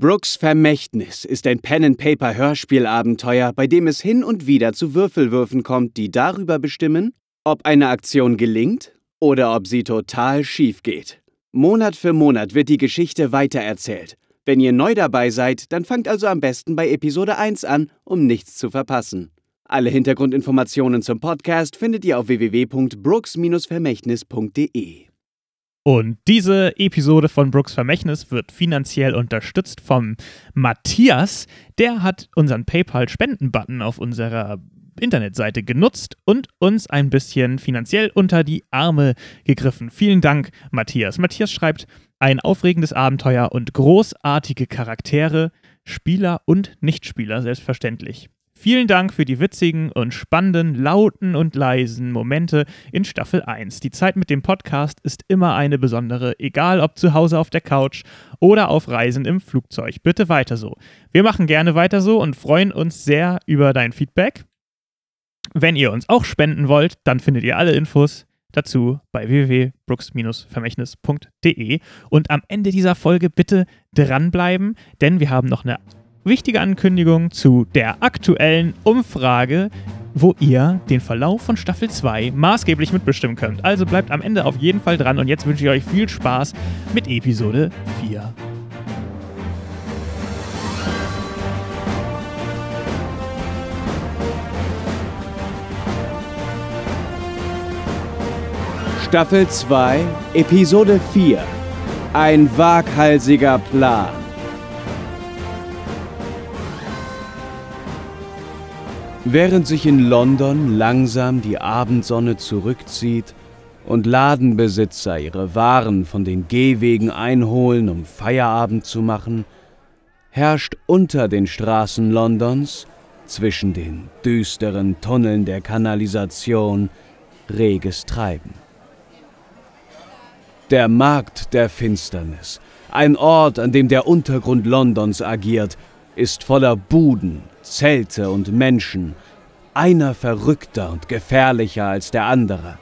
Brooks Vermächtnis ist ein Pen-and-Paper-Hörspielabenteuer, bei dem es hin und wieder zu Würfelwürfen kommt, die darüber bestimmen, ob eine Aktion gelingt oder ob sie total schief geht. Monat für Monat wird die Geschichte weitererzählt. Wenn ihr neu dabei seid, dann fangt also am besten bei Episode 1 an, um nichts zu verpassen. Alle Hintergrundinformationen zum Podcast findet ihr auf www.brooks-vermächtnis.de. Und diese Episode von Brooks Vermächtnis wird finanziell unterstützt vom Matthias. Der hat unseren PayPal-Spenden-Button auf unserer Internetseite genutzt und uns ein bisschen finanziell unter die Arme gegriffen. Vielen Dank, Matthias. Matthias schreibt ein aufregendes Abenteuer und großartige Charaktere, Spieler und Nichtspieler, selbstverständlich. Vielen Dank für die witzigen und spannenden, lauten und leisen Momente in Staffel 1. Die Zeit mit dem Podcast ist immer eine besondere, egal ob zu Hause auf der Couch oder auf Reisen im Flugzeug. Bitte weiter so. Wir machen gerne weiter so und freuen uns sehr über dein Feedback. Wenn ihr uns auch spenden wollt, dann findet ihr alle Infos dazu bei www.brooks-vermächtnis.de. Und am Ende dieser Folge bitte dranbleiben, denn wir haben noch eine wichtige Ankündigung zu der aktuellen Umfrage, wo ihr den Verlauf von Staffel 2 maßgeblich mitbestimmen könnt. Also bleibt am Ende auf jeden Fall dran und jetzt wünsche ich euch viel Spaß mit Episode 4. Staffel 2, Episode 4. Ein waghalsiger Plan. Während sich in London langsam die Abendsonne zurückzieht und Ladenbesitzer ihre Waren von den Gehwegen einholen, um Feierabend zu machen, herrscht unter den Straßen Londons, zwischen den düsteren Tunneln der Kanalisation, reges Treiben. Der Markt der Finsternis, ein Ort, an dem der Untergrund Londons agiert, ist voller Buden, Zelte und Menschen, einer verrückter und gefährlicher als der andere.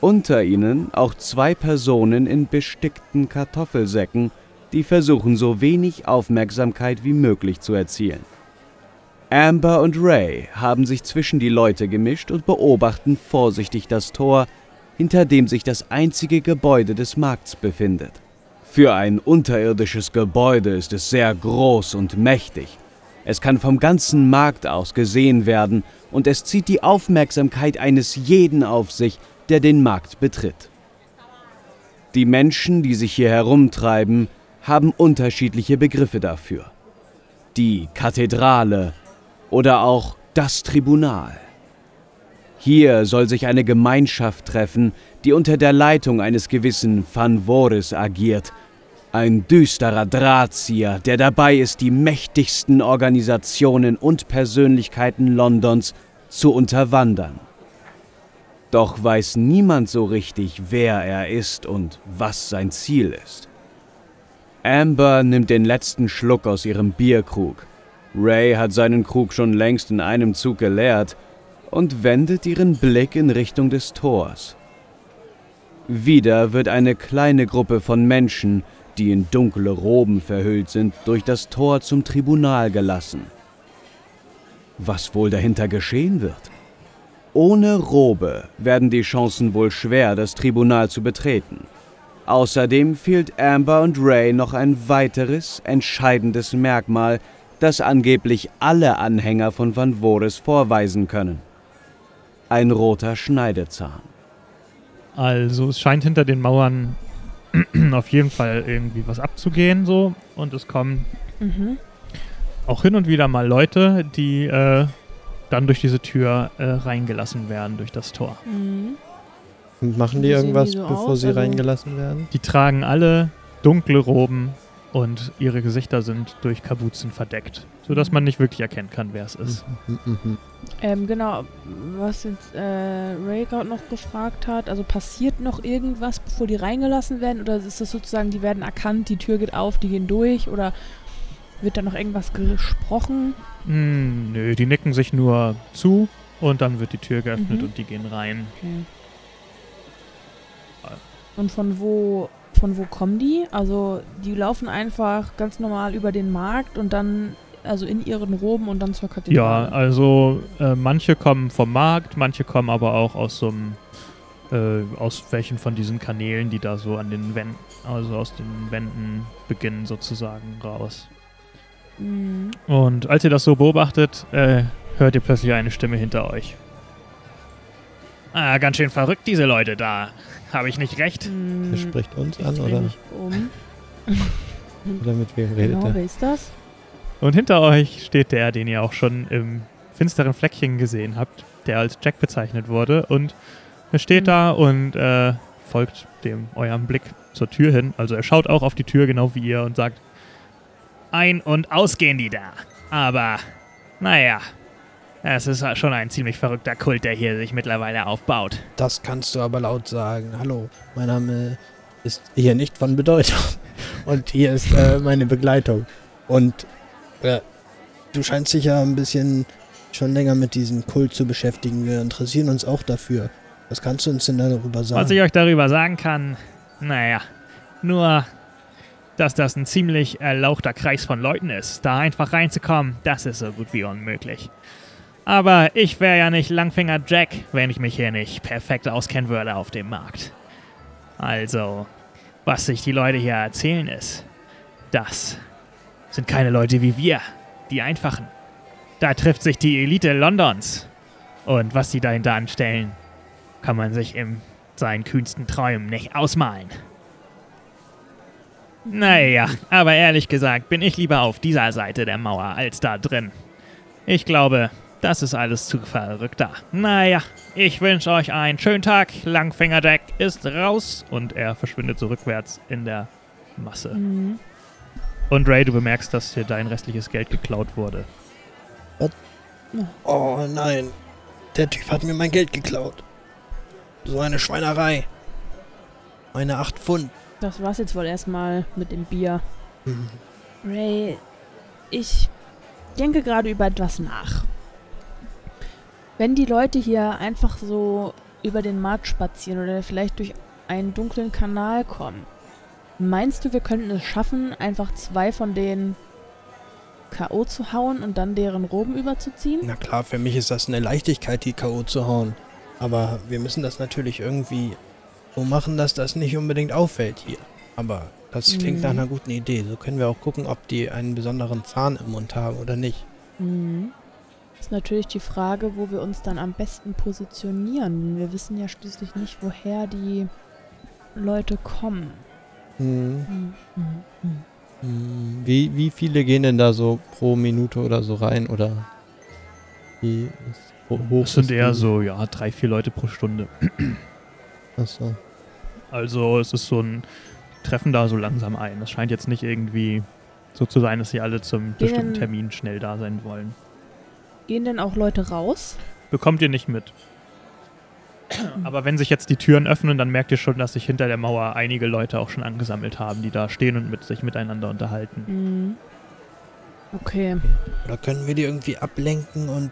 Unter ihnen auch zwei Personen in bestickten Kartoffelsäcken, die versuchen so wenig Aufmerksamkeit wie möglich zu erzielen. Amber und Ray haben sich zwischen die Leute gemischt und beobachten vorsichtig das Tor, hinter dem sich das einzige Gebäude des Markts befindet. Für ein unterirdisches Gebäude ist es sehr groß und mächtig. Es kann vom ganzen Markt aus gesehen werden und es zieht die Aufmerksamkeit eines jeden auf sich, der den Markt betritt. Die Menschen, die sich hier herumtreiben, haben unterschiedliche Begriffe dafür. Die Kathedrale oder auch das Tribunal. Hier soll sich eine Gemeinschaft treffen, die unter der Leitung eines gewissen Van Voris agiert. Ein düsterer Drahtzieher, der dabei ist, die mächtigsten Organisationen und Persönlichkeiten Londons zu unterwandern. Doch weiß niemand so richtig, wer er ist und was sein Ziel ist. Amber nimmt den letzten Schluck aus ihrem Bierkrug. Ray hat seinen Krug schon längst in einem Zug geleert und wendet ihren Blick in Richtung des Tors. Wieder wird eine kleine Gruppe von Menschen, die in dunkle Roben verhüllt sind, durch das Tor zum Tribunal gelassen. Was wohl dahinter geschehen wird? Ohne Robe werden die Chancen wohl schwer, das Tribunal zu betreten. Außerdem fehlt Amber und Ray noch ein weiteres, entscheidendes Merkmal, das angeblich alle Anhänger von Van Voris vorweisen können. Ein roter Schneidezahn. Also es scheint hinter den Mauern auf jeden Fall irgendwie was abzugehen so und es kommen mhm. auch hin und wieder mal Leute, die äh, dann durch diese Tür äh, reingelassen werden, durch das Tor. Mhm. Und machen die irgendwas, die so bevor aus, sie also reingelassen werden? Die tragen alle dunkle Roben und ihre Gesichter sind durch Kabuzen verdeckt, sodass man nicht wirklich erkennen kann, wer es ist. Ähm, genau, was jetzt äh, Ray gerade noch gefragt hat, also passiert noch irgendwas, bevor die reingelassen werden? Oder ist das sozusagen, die werden erkannt, die Tür geht auf, die gehen durch? Oder wird da noch irgendwas gesprochen? Mm, nö, die nicken sich nur zu und dann wird die Tür geöffnet mhm. und die gehen rein. Okay. Und von wo von wo kommen die? Also die laufen einfach ganz normal über den Markt und dann, also in ihren Roben und dann zur Kathedrale. Ja, also äh, manche kommen vom Markt, manche kommen aber auch aus so einem, äh, aus welchen von diesen Kanälen, die da so an den Wänden, also aus den Wänden beginnen sozusagen raus. Mhm. Und als ihr das so beobachtet, äh, hört ihr plötzlich eine Stimme hinter euch. Ah, ganz schön verrückt, diese Leute da. Habe ich nicht recht? Mhm. Der spricht uns Ich an oder, mich um. oder mit wem redet Genau, er? wer ist das? Und hinter euch steht der, den ihr auch schon im finsteren Fleckchen gesehen habt, der als Jack bezeichnet wurde. Und er steht Mhm. da und äh, folgt dem eurem Blick zur Tür hin. Also er schaut auch auf die Tür, genau wie ihr, und sagt: Ein- und ausgehen die da. Aber, naja, es ist schon ein ziemlich verrückter Kult, der hier sich mittlerweile aufbaut. Das kannst du aber laut sagen. Hallo, mein Name ist hier nicht von Bedeutung. Und hier ist äh, meine Begleitung. Und äh, du scheinst dich ja ein bisschen schon länger mit diesem Kult zu beschäftigen. Wir interessieren uns auch dafür. Was kannst du uns denn darüber sagen? Was ich euch darüber sagen kann, naja, nur, dass das ein ziemlich erlauchter Kreis von Leuten ist. Da einfach reinzukommen, das ist so gut wie unmöglich. Aber ich wäre ja nicht Langfinger Jack, wenn ich mich hier nicht perfekt auskennen würde auf dem Markt. Also, was sich die Leute hier erzählen ist, das sind keine Leute wie wir, die Einfachen. Da trifft sich die Elite Londons. Und was sie dahinter anstellen, kann man sich in seinen kühnsten Träumen nicht ausmalen. Naja, aber ehrlich gesagt bin ich lieber auf dieser Seite der Mauer als da drin. Ich glaube, das ist alles zu verrückt da. Naja, ich wünsche euch einen schönen Tag. Langfinger Jack ist raus und er verschwindet so rückwärts in der Masse. Mhm. Und Ray, du bemerkst, dass dir dein restliches Geld geklaut wurde. oh nein, der Typ hat mir mein Geld geklaut. So eine Schweinerei. Meine acht Pfund. Das war's jetzt wohl erstmal mit dem Bier. Hm. Ray, ich denke gerade über etwas nach. Wenn die Leute hier einfach so über den Markt spazieren oder vielleicht durch einen dunklen Kanal kommen, meinst du, wir könnten es schaffen, einfach zwei von denen K.O. zu hauen und dann deren Roben überzuziehen? Na klar, für mich ist das eine Leichtigkeit, die K.O. zu hauen. Aber wir müssen das natürlich irgendwie so machen, dass das nicht unbedingt auffällt hier. Aber das klingt Mhm. nach einer guten Idee. So können wir auch gucken, ob die einen besonderen Zahn im Mund haben oder nicht. Mhm. Ist natürlich die Frage, wo wir uns dann am besten positionieren. Wir wissen ja schließlich nicht, woher die Leute kommen. Hm. Mhm. Mhm. Mhm. Hm. Wie, wie viele gehen denn da so pro Minute oder so rein? Oder wie ist, ho- hoch Das sind ist eher die- so, ja, drei, vier Leute pro Stunde. Achso. Also es ist so ein, die treffen da so langsam ein. Das scheint jetzt nicht irgendwie so zu sein, dass sie alle zum bestimmten Gehen- Termin schnell da sein wollen. Gehen denn auch Leute raus? Bekommt ihr nicht mit. Aber wenn sich jetzt die Türen öffnen, dann merkt ihr schon, dass sich hinter der Mauer einige Leute auch schon angesammelt haben, die da stehen und mit sich miteinander unterhalten. Mhm. Okay. Oder können wir die irgendwie ablenken und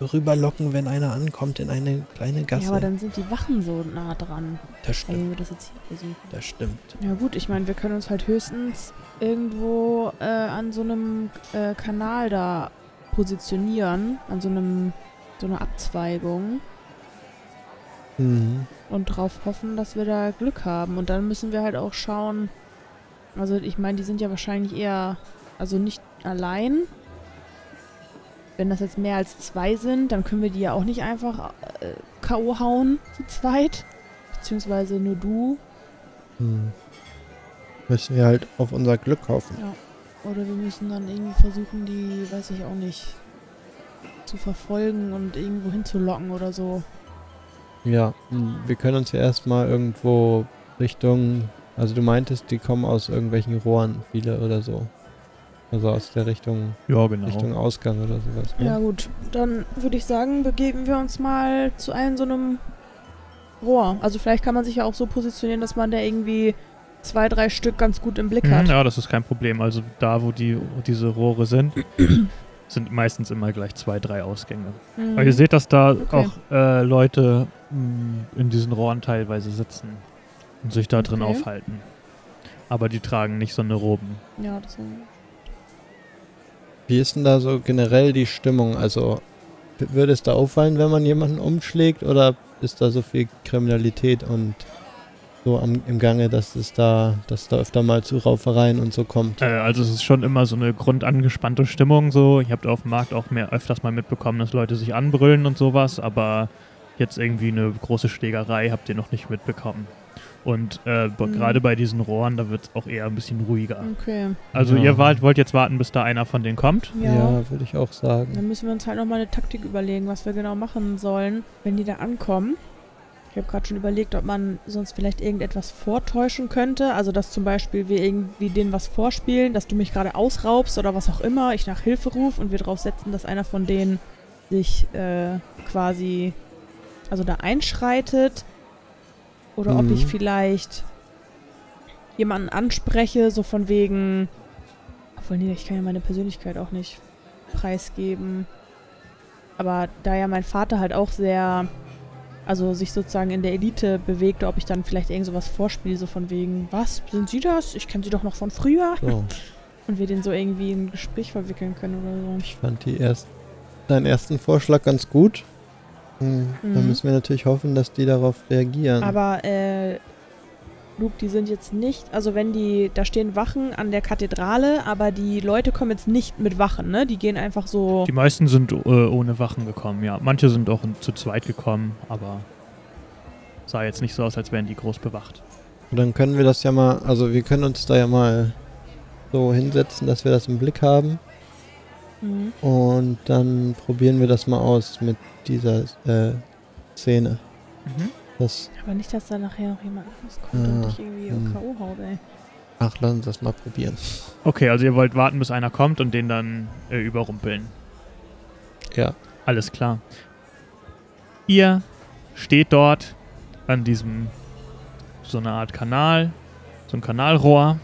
rüberlocken, wenn einer ankommt in eine kleine Gasse? Ja, aber dann sind die Wachen so nah dran, das stimmt. wenn wir das jetzt hier versuchen. Das stimmt. Ja gut, ich meine, wir können uns halt höchstens irgendwo äh, an so einem äh, Kanal da positionieren, an so einem so einer Abzweigung Mhm. und drauf hoffen, dass wir da Glück haben. Und dann müssen wir halt auch schauen. Also ich meine, die sind ja wahrscheinlich eher, also nicht allein. Wenn das jetzt mehr als zwei sind, dann können wir die ja auch nicht einfach äh, K.O. hauen zu zweit. Beziehungsweise nur du. Hm. Müssen wir halt auf unser Glück hoffen. Oder wir müssen dann irgendwie versuchen, die, weiß ich auch nicht, zu verfolgen und irgendwo hinzulocken oder so. Ja, hm, wir können uns ja erstmal irgendwo Richtung. Also du meintest, die kommen aus irgendwelchen Rohren, viele oder so. Also aus der Richtung, Ja, genau. Richtung Ausgang oder sowas. Ja gut, dann würde ich sagen, begeben wir uns mal zu einem so einem Rohr. Also vielleicht kann man sich ja auch so positionieren, dass man da irgendwie zwei, drei Stück ganz gut im Blick Mhm, hat. ja, das ist kein Problem. Also da, wo die, wo diese Rohre sind, sind meistens immer gleich zwei, drei Ausgänge. Mhm. Aber ihr seht, dass da Okay. auch äh, Leute mh, in diesen Rohren teilweise sitzen und sich da drin Okay. aufhalten. aber die tragen nicht so eine Roben. Ja, das ist Wie ist denn da so generell die Stimmung? Also würde es da auffallen, wenn man jemanden umschlägt oder ist da so viel Kriminalität und so am, im Gange, dass es da, dass da öfter mal zu Raufereien und so kommt? Äh, also es ist schon immer so eine grundangespannte Stimmung so. Ich habe auf dem Markt auch mehr öfters mal mitbekommen, dass Leute sich anbrüllen und sowas, aber jetzt irgendwie eine große Schlägerei habt ihr noch nicht mitbekommen. Und äh, Mhm. gerade bei diesen Rohren, da wird es auch eher ein bisschen ruhiger. okay. Also Ja. ihr wart, wollt jetzt warten, bis da einer von denen kommt? Ja. würde ich auch sagen. Dann müssen wir uns halt nochmal eine Taktik überlegen, was wir genau machen sollen, wenn die da ankommen. Ich habe gerade schon überlegt, ob man sonst vielleicht irgendetwas vortäuschen könnte. Also, dass zum Beispiel wir irgendwie denen was vorspielen, dass du mich gerade ausraubst oder was auch immer, ich nach Hilfe rufe und wir darauf setzen, dass einer von denen sich äh, quasi, also da einschreitet. Oder ob Mhm. ich vielleicht jemanden anspreche, so von wegen. Obwohl, nee, ich kann ja meine Persönlichkeit auch nicht preisgeben. Aber da ja mein Vater halt auch sehr, also sich sozusagen in der Elite bewegte, ob ich dann vielleicht irgend sowas vorspiele, so von wegen, was, sind Sie das? Ich kenne Sie doch noch von früher. So, Und wir den so irgendwie in ein Gespräch verwickeln können oder so. ich fand die erst, deinen ersten Vorschlag ganz gut. Hm, Dann Mhm. müssen wir natürlich hoffen, dass die darauf reagieren. Aber, äh, Luke, die sind jetzt nicht, also wenn die, da stehen Wachen an der Kathedrale, aber die Leute kommen jetzt nicht mit Wachen, ne? Die gehen einfach so. Die meisten sind äh, ohne Wachen gekommen, ja. Manche sind auch zu zweit gekommen, aber sah jetzt nicht so aus, als wären die groß bewacht. Und dann können wir das ja mal, also wir können uns da ja mal so hinsetzen, dass wir das im Blick haben. Mhm. Und dann probieren wir das mal aus mit dieser äh, Szene. Mhm. Das, Aber nicht, dass da nachher noch jemand anderes kommt und Ja, dich irgendwie hm. K.O. haut, ey. ach, lass uns das mal probieren. Okay, also ihr wollt warten, bis einer kommt und den dann äh, überrumpeln. Ja. Alles klar. Ihr steht dort an diesem so eine Art Kanal, so ein Kanalrohr.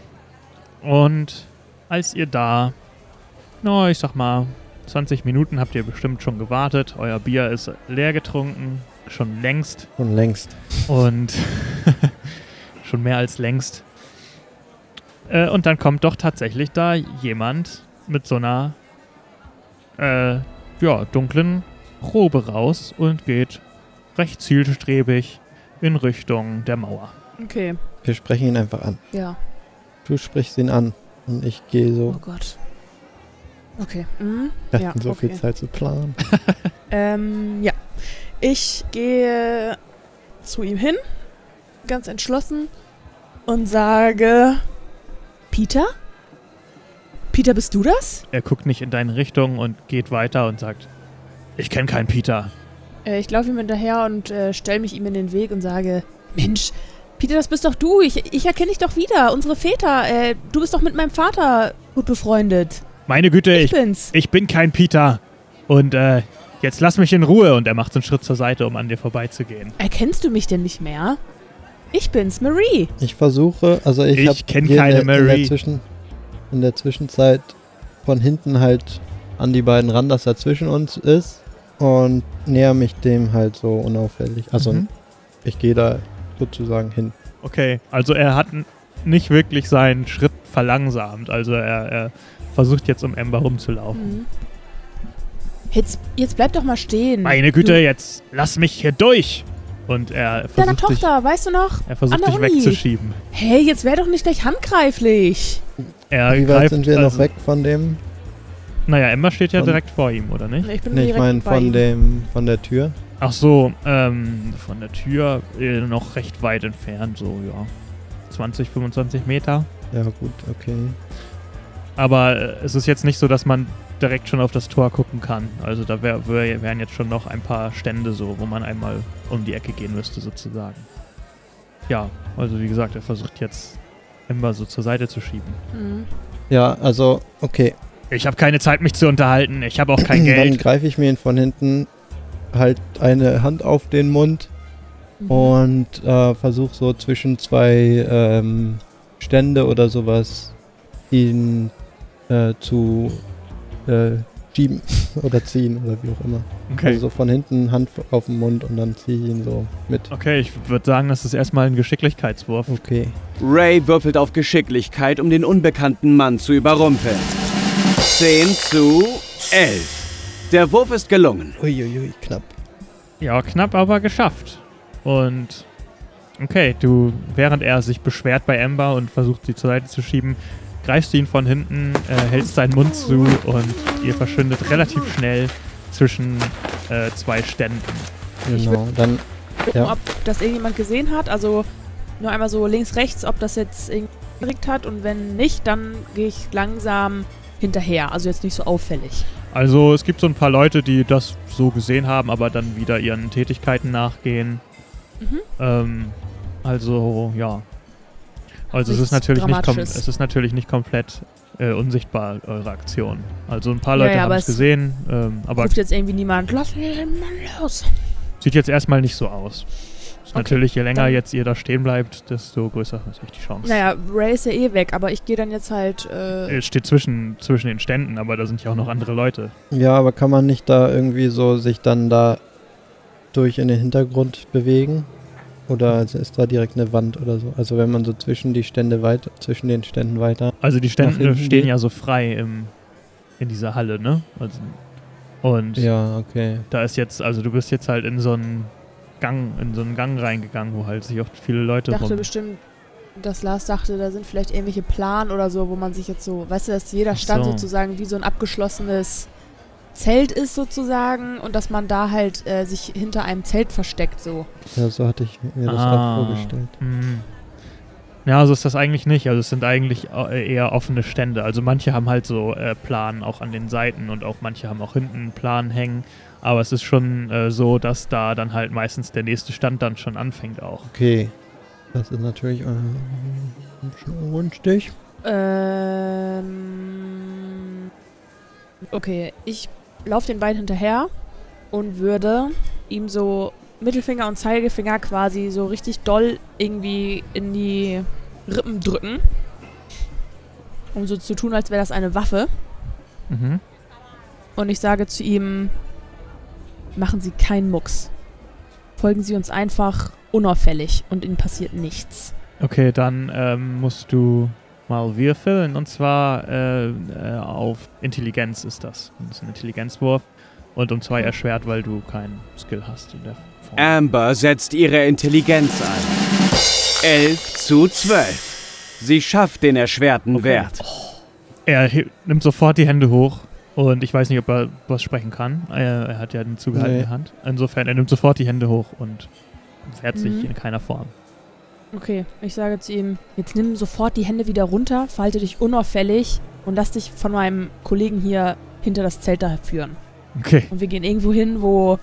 Und als ihr da, no, ich sag mal, 20 Minuten habt ihr bestimmt schon gewartet. Euer Bier ist leer getrunken, schon längst. Schon längst. Und schon mehr als längst. Äh, und dann kommt doch tatsächlich da jemand mit so einer äh, ja, dunklen Robe raus und geht recht zielstrebig in Richtung der Mauer. Okay, Wir sprechen ihn einfach an. ja. Du sprichst ihn an. Und ich gehe Oh so. Gott. Okay. Mhm. Wir Ja, hatten so viel okay. Zeit zu planen. Ähm, ja. Ich gehe zu ihm hin, ganz entschlossen, und sage: Peter? Peter, bist du das? Er guckt nicht in deine Richtung und geht weiter und sagt, ich kenne keinen Peter. Äh, ich laufe ihm hinterher und äh, stelle mich ihm in den Weg und sage: Mensch, Peter, das bist doch du. Ich, ich erkenne dich doch wieder. Unsere Väter. Äh, du bist doch mit meinem Vater gut befreundet. Meine Güte, Ich ich, bin's. ich bin kein Peter. Und äh, jetzt lass mich in Ruhe. Und er macht so einen Schritt zur Seite, um an dir vorbeizugehen. Erkennst du mich denn nicht mehr? Ich bin's, Marie. Ich versuche, also ich, Ich hab kenn hier keine in der, in Mary. der, Zwischen, in der Zwischenzeit von hinten halt an die beiden ran, dass er zwischen uns ist und näher mich dem halt so unauffällig. Also Mhm. ich gehe da sozusagen hin. Okay, also er hat nicht wirklich seinen Schritt verlangsamt. Also er, er versucht jetzt um Ember rumzulaufen. Mhm. Jetzt, jetzt bleib doch mal stehen. Meine Güte, Du- jetzt lass mich hier durch! Und er Deiner versucht dich, Tochter, weißt du noch? er versucht dich Uni. wegzuschieben. Hey, jetzt wär doch nicht gleich handgreiflich. Er Wie weit greift, sind wir also, noch weg von dem? Naja, Ember steht ja Von- direkt vor ihm, oder nicht? Ich bin Nee, ich direkt meine bei von ihm. dem von der Tür. Ach so, ähm, von der Tür äh, noch recht weit entfernt, so, ja. 20, 25 Meter. Ja gut, okay. Aber äh, es ist jetzt nicht so, dass man direkt schon auf das Tor gucken kann. Also da wär, wär, wären jetzt schon noch ein paar Stände so, wo man einmal um die Ecke gehen müsste sozusagen. Ja, also wie gesagt, er versucht jetzt Ember so zur Seite zu schieben. Mhm. Ja, also okay. Ich habe keine Zeit, mich zu unterhalten. Ich habe auch kein Dann Geld. greife ich mir ihn von hinten halt eine Hand auf den Mund Mhm. und äh, versuche so zwischen zwei ähm, Stände oder sowas ihn äh, zu äh, schieben oder ziehen oder wie auch immer. Okay. Also so von hinten Hand auf den Mund und dann ziehe ich ihn so mit. Okay, ich würde sagen, das ist erstmal ein Geschicklichkeitswurf. Okay. Ray würfelt auf Geschicklichkeit, um den unbekannten Mann zu überrumpeln. 10 zu 11. Der Wurf ist gelungen. Uiuiui, knapp. Ja, knapp, aber geschafft. Und okay, du, während er sich beschwert bei Amber und versucht, sie zur Seite zu schieben, greifst du ihn von hinten, äh, hältst seinen Mund zu und ihr verschwindet relativ schnell zwischen äh, zwei Ständen. Genau. Dann Gucken, Ja. ob das irgendjemand gesehen hat. Also nur einmal so links, rechts, ob das jetzt irgendwie gekriegt hat. Und wenn nicht, dann gehe ich langsam hinterher. Also jetzt nicht so auffällig. Also es gibt so ein paar Leute, die das so gesehen haben, aber dann wieder ihren Tätigkeiten nachgehen. Mhm. Ähm, also ja. Also es ist natürlich nicht es ist natürlich nicht komplett äh, unsichtbar eure Aktion. Also ein paar Ja, Leute ja, haben aber es es gesehen, ähm, aber Ruft jetzt irgendwie niemand, lass mir den Mann los. sieht jetzt erstmal nicht so aus. Okay, natürlich, je länger jetzt ihr da stehen bleibt, desto größer ist natürlich die Chance. Naja, Ray ist ja eh weg, aber ich gehe dann jetzt halt. Äh, Es steht zwischen, zwischen den Ständen, aber da sind ja auch noch andere Leute. Ja, aber kann man nicht da irgendwie so sich dann da durch in den Hintergrund bewegen? Oder ist da direkt eine Wand oder so? Also wenn man so zwischen die Stände weiter, zwischen den Ständen weiter. Also die Stände stehen geht? ja so frei im, in dieser Halle, ne? Also, und Ja, okay. da ist jetzt, also du bist jetzt halt in so einen Gang, in so einen Gang reingegangen, wo halt sich oft viele Leute dachte rum. bestimmt, dass Lars dachte, da sind vielleicht irgendwelche Plan oder so, wo man sich jetzt so, weißt du, dass jeder Stand so. sozusagen wie so ein abgeschlossenes Zelt ist sozusagen und dass man da halt äh, sich hinter einem Zelt versteckt so. Ja, so hatte ich mir das Ah. auch vorgestellt. Mhm. Ja, so ist das eigentlich nicht. Also es sind eigentlich äh, eher offene Stände. Also manche haben halt so äh, Plan auch an den Seiten und auch manche haben auch hinten einen Plan hängen. Aber es ist schon äh, so, dass da dann halt meistens der nächste Stand dann schon anfängt auch. Okay. Das ist natürlich äh, schon ungünstig. Ähm, okay, ich laufe den beiden hinterher und würde ihm so Mittelfinger und Zeigefinger quasi so richtig doll irgendwie in die Rippen drücken. Um so zu tun, als wäre das eine Waffe. Mhm. Und ich sage zu ihm, machen Sie keinen Mucks. Folgen Sie uns einfach unauffällig und Ihnen passiert nichts. Okay, dann ähm, musst du mal würfeln. Und zwar äh, äh, auf Intelligenz ist das. Das ist ein Intelligenzwurf. Und um zwei erschwert, weil du keinen Skill hast in der Form. Amber setzt ihre Intelligenz ein. 11 zu 12. Sie schafft den erschwerten Okay. Wert. Er nimmt sofort die Hände hoch und ich weiß nicht, ob er was sprechen kann. Er, hat ja eine zugehaltene Nee. Hand. Insofern, er nimmt sofort die Hände hoch und wehrt sich Mhm. in keiner Form. Okay, ich sage zu ihm, jetzt nimm sofort die Hände wieder runter, verhalte dich unauffällig und lass dich von meinem Kollegen hier hinter das Zelt da führen. Okay. Und wir gehen irgendwo hin, wo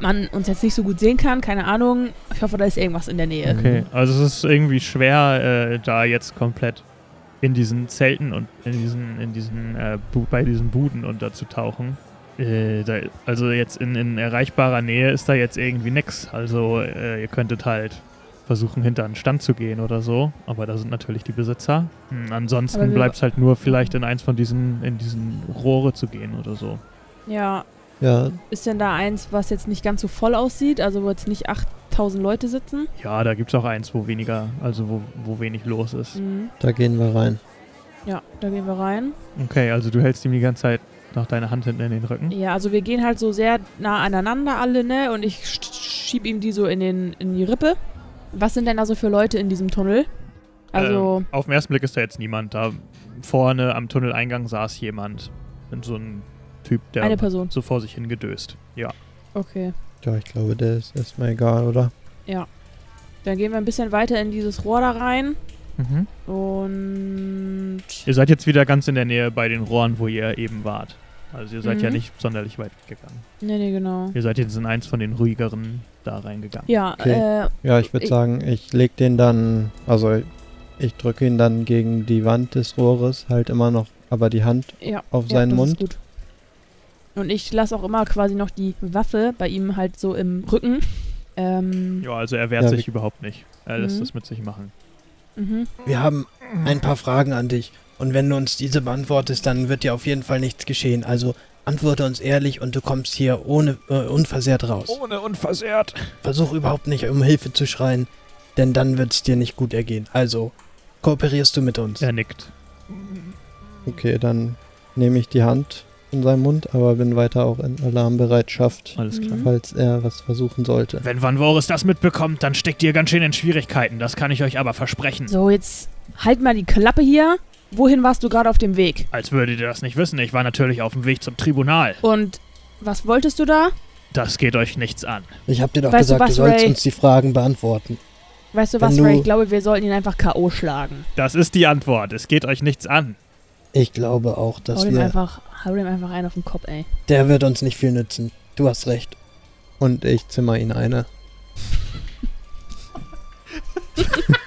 man uns jetzt nicht so gut sehen kann, keine Ahnung. Ich hoffe, da ist irgendwas in der Nähe. Okay, also es ist irgendwie schwer, äh, da jetzt komplett in diesen Zelten und in diesen, in diesen, äh, bei diesen Buden unterzutauchen. Äh, da, also jetzt in, in erreichbarer Nähe ist da jetzt irgendwie nix. Also äh, ihr könntet halt versuchen, hinter einen Stand zu gehen oder so. Aber da sind natürlich die Besitzer. Hm, ansonsten bleibt es halt nur vielleicht in eins von diesen, in diesen Rohre zu gehen oder so. Ja, Ja, ist denn da eins, was jetzt nicht ganz so voll aussieht, also wo jetzt nicht 8000 Leute sitzen? Ja, da gibt es auch eins, wo weniger, also wo, wo wenig los ist. Mhm. da gehen wir rein. Ja, da gehen wir rein. Okay, also du hältst ihm die ganze Zeit noch deine Hand hinten in den Rücken. Ja, also wir gehen halt so sehr nah aneinander alle, ne? Und ich sch- schieb ihm die so in, den, in die Rippe. Was sind denn da so für Leute in diesem Tunnel? Also, Ähm, auf den ersten Blick ist da jetzt niemand. Da vorne am Tunneleingang saß jemand. Und so ein Typ, der eine Person. so vor sich hin gedöst. Ja. Okay. Ja, ich glaube, der ist erstmal egal, oder? Dann gehen wir ein bisschen weiter in dieses Rohr da rein. Mhm. Und. Ihr seid jetzt wieder ganz in der Nähe bei den Rohren, wo ihr eben wart. Also ihr seid Mhm. ja nicht sonderlich weit gegangen. Nee, nee, genau. Ihr seid jetzt in eins von den ruhigeren da reingegangen. Ja, Okay. äh, Ja, ich würde sagen, ich leg den dann, also ich drücke ihn dann gegen die Wand des Rohres, halt immer noch, aber die Hand ja. auf ja, seinen das Mund. Ist gut. Und ich lasse auch immer quasi noch die Waffe bei ihm halt so im Rücken. Ähm, Ja, also er wehrt Ja, sich überhaupt nicht. Er lässt Mhm. das mit sich machen. mhm. Wir haben ein paar Fragen an dich. Und wenn du uns diese beantwortest, dann wird dir auf jeden Fall nichts geschehen. Also antworte uns ehrlich und du kommst hier ohne äh, unversehrt raus. Ohne unversehrt. Versuch überhaupt nicht um Hilfe zu schreien, denn dann wird es dir nicht gut ergehen. Also, kooperierst du mit uns? Er nickt. Okay, dann nehme ich die Hand in seinen Mund, aber bin weiter auch in Alarmbereitschaft, Alles klar. Mhm. falls er was versuchen sollte. Wenn Van Voris das mitbekommt, dann steckt ihr ganz schön in Schwierigkeiten. Das kann ich euch aber versprechen. So, jetzt halt mal die Klappe hier. Wohin warst du gerade auf dem Weg? Als würdet ihr das nicht wissen. Ich war natürlich auf dem Weg zum Tribunal. Und was wolltest du da? Das geht euch nichts an. Ich hab dir doch Weißt du gesagt, du, was, sollst Ray? uns die Fragen beantworten. Weißt du Wenn was, du- Ray? Ich glaube, wir sollten ihn einfach K.O. schlagen. Das ist die Antwort. Es geht euch nichts an. Ich glaube auch, Hau dass dem, wir. einfach, hau dem einfach einen auf den Kopf, ey. Der wird uns nicht viel nützen. Du hast recht. Und ich zimmer ihn eine.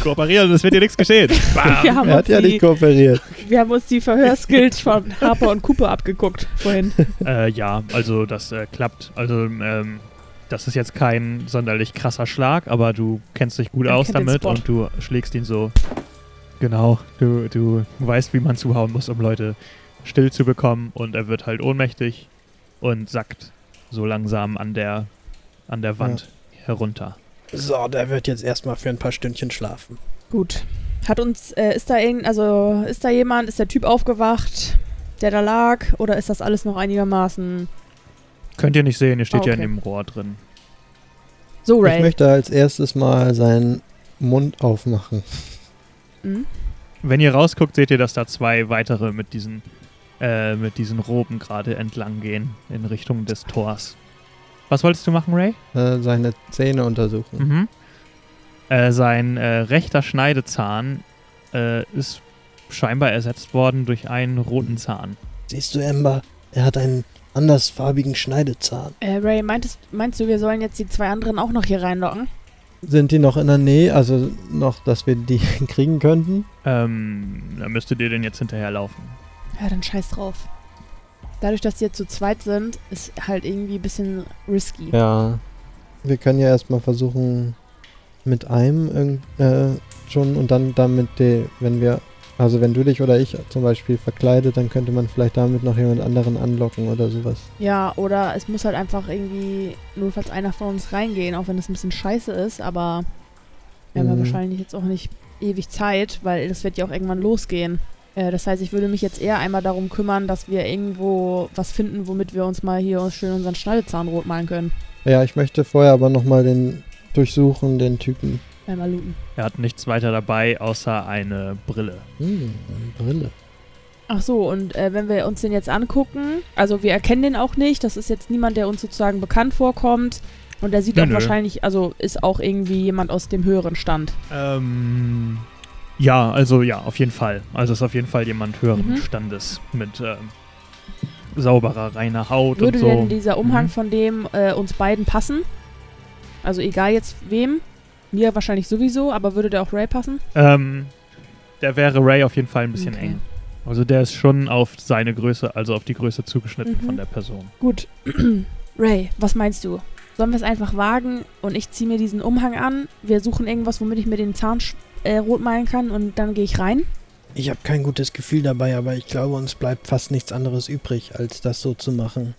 Kooperieren, es wird dir nichts geschehen. Wir haben, Er hat ja die, nicht kooperiert. wir haben uns die Verhörskills von Harper und Cooper abgeguckt vorhin. Äh, ja, also das äh, klappt. Also ähm, das ist jetzt kein sonderlich krasser Schlag, aber du kennst dich gut Er aus damit und du schlägst ihn so. Genau, du, du weißt, wie man zuhauen muss, um Leute still zu bekommen und er wird halt ohnmächtig und sackt so langsam an der, an der Wand herunter. So, der wird jetzt erstmal für ein paar Stündchen schlafen. Gut. Hat uns, äh, ist da irgend, also ist da jemand, ist der Typ aufgewacht, der da lag, oder ist das alles noch einigermaßen Könnt ihr nicht sehen, ihr steht Ah, ja okay. in dem Rohr drin. so, Ich Ray? möchte als erstes mal seinen Mund aufmachen. Hm? Wenn ihr rausguckt, seht ihr, dass da zwei weitere mit diesen, äh, mit diesen Roben gerade entlang gehen in Richtung des Tors. Was wolltest du machen, Ray? Äh, seine Zähne untersuchen. Mhm. Äh, sein äh, rechter Schneidezahn äh, ist scheinbar ersetzt worden durch einen roten Zahn. Siehst du, Ember? Er hat einen andersfarbigen Schneidezahn. Äh, Ray, meintest, meinst du, wir sollen jetzt die zwei anderen auch noch hier reinlocken? Sind die noch in der Nähe? Also noch, dass wir die kriegen könnten? Ähm, da müsstet ihr den jetzt hinterherlaufen. Ja, dann scheiß drauf. Dadurch, dass die jetzt zu zweit sind, ist halt irgendwie ein bisschen risky. Ja. Wir können ja erstmal versuchen, mit einem irgend- äh, schon und dann damit, die, wenn wir, also wenn du dich oder ich zum Beispiel verkleidet, dann könnte man vielleicht damit noch jemand anderen anlocken oder sowas. Ja, oder es muss halt einfach irgendwie notfalls einer von uns reingehen, auch wenn das ein bisschen scheiße ist, aber wir haben ja Mhm. wahrscheinlich jetzt auch nicht ewig Zeit, weil das wird ja auch irgendwann losgehen. Äh, das heißt, ich würde mich jetzt eher einmal darum kümmern, dass wir irgendwo was finden, womit wir uns mal hier schön unseren Schneidezahn rot malen können. Ja, ich möchte vorher aber nochmal den durchsuchen, den Typen. Einmal looten. Er hat nichts weiter dabei, außer eine Brille. Hm, eine Brille. Ach so, und äh, wenn wir uns den jetzt angucken, also wir erkennen den auch nicht, das ist jetzt niemand, der uns sozusagen bekannt vorkommt. Und der sieht Nö, auch nö. wahrscheinlich, also ist auch irgendwie jemand aus dem höheren Stand. Ähm, ja, also ja, auf jeden Fall. Also ist auf jeden Fall jemand höheren Mhm. Standes mit ähm, sauberer, reiner Haut Würde und so. denn dieser Umhang Mhm. von dem äh, uns beiden passen? Also egal jetzt wem. Mir wahrscheinlich sowieso, aber würde der auch Ray passen? Ähm, der wäre Ray auf jeden Fall ein bisschen Okay. eng. Also der ist schon auf seine Größe, also auf die Größe zugeschnitten Mhm. von der Person. Gut. Ray, was meinst du? Sollen wir es einfach wagen und ich ziehe mir diesen Umhang an? Wir suchen irgendwas, womit ich mir den Zahn äh, rot malen kann und dann gehe ich rein? Ich habe kein gutes Gefühl dabei, aber ich glaube, uns bleibt fast nichts anderes übrig, als das so zu machen.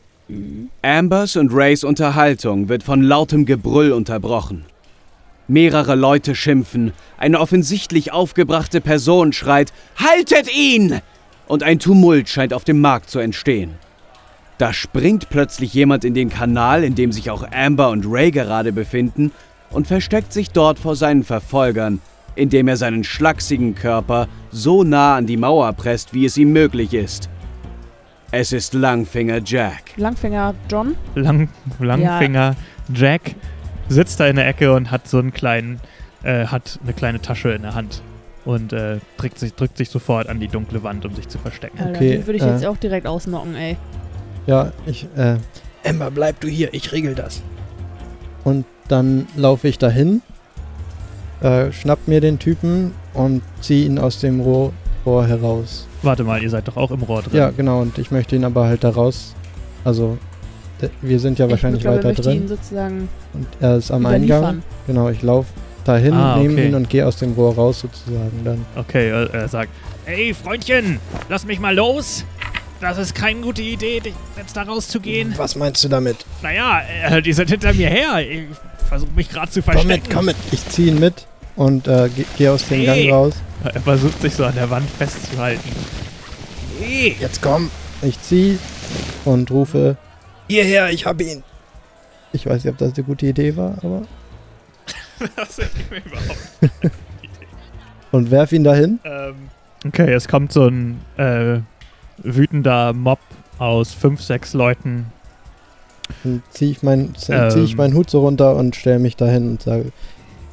Ambers und Rays Unterhaltung wird von lautem Gebrüll unterbrochen. Mehrere Leute schimpfen, eine offensichtlich aufgebrachte Person schreit Haltet ihn! Und ein Tumult scheint auf dem Markt zu entstehen. Da springt plötzlich jemand in den Kanal, in dem sich auch Amber und Ray gerade befinden, und versteckt sich dort vor seinen Verfolgern, indem er seinen schlachsigen Körper so nah an die Mauer presst, wie es ihm möglich ist. Es ist Langfinger Jack. Langfinger John? Lang, Langfinger Jack sitzt da in der Ecke und hat so einen kleinen, äh, hat eine kleine Tasche in der Hand und äh, drückt, sich, drückt sich sofort an die dunkle Wand, um sich zu verstecken. Alter, Okay, den würde ich äh. jetzt auch direkt ausnocken, ey. Ja, ich, äh, Ember, bleib du hier, ich regel das. und dann laufe ich dahin, äh, schnapp mir den Typen und ziehe ihn aus dem Rohr, Rohr heraus. Warte mal, ihr seid doch auch im Rohr drin. Ja, genau, und ich möchte ihn aber halt da raus. Also, wir sind ja wahrscheinlich ich glaube, weiter möchte ihn drin sozusagen und er ist am Eingang. Genau, ich laufe dahin, Ah, nehme okay. ihn und gehe aus dem Rohr raus sozusagen dann. Okay, er, er sagt, ey Freundchen, lass mich mal los. Das ist keine gute Idee, dich jetzt da rauszugehen. Was meinst du damit? Naja, äh, die sind hinter mir her. Ich versuche mich gerade zu Komm verstecken. mit, komm mit. Ich ziehe ihn mit und äh, gehe geh aus dem Hey. Gang raus. Er versucht sich so an der Wand festzuhalten. Hey, Jetzt komm. Ich ziehe und rufe, Hierher, ich hab ihn. ich weiß nicht, ob das eine gute Idee war, aber... das ist mir überhaupt Und werf ihn dahin. Ähm, okay, es kommt so ein äh, wütender Mob aus fünf, sechs Leuten. Dann ziehe ich, mein, zieh Ähm. ich meinen Hut so runter und stelle mich dahin und sage,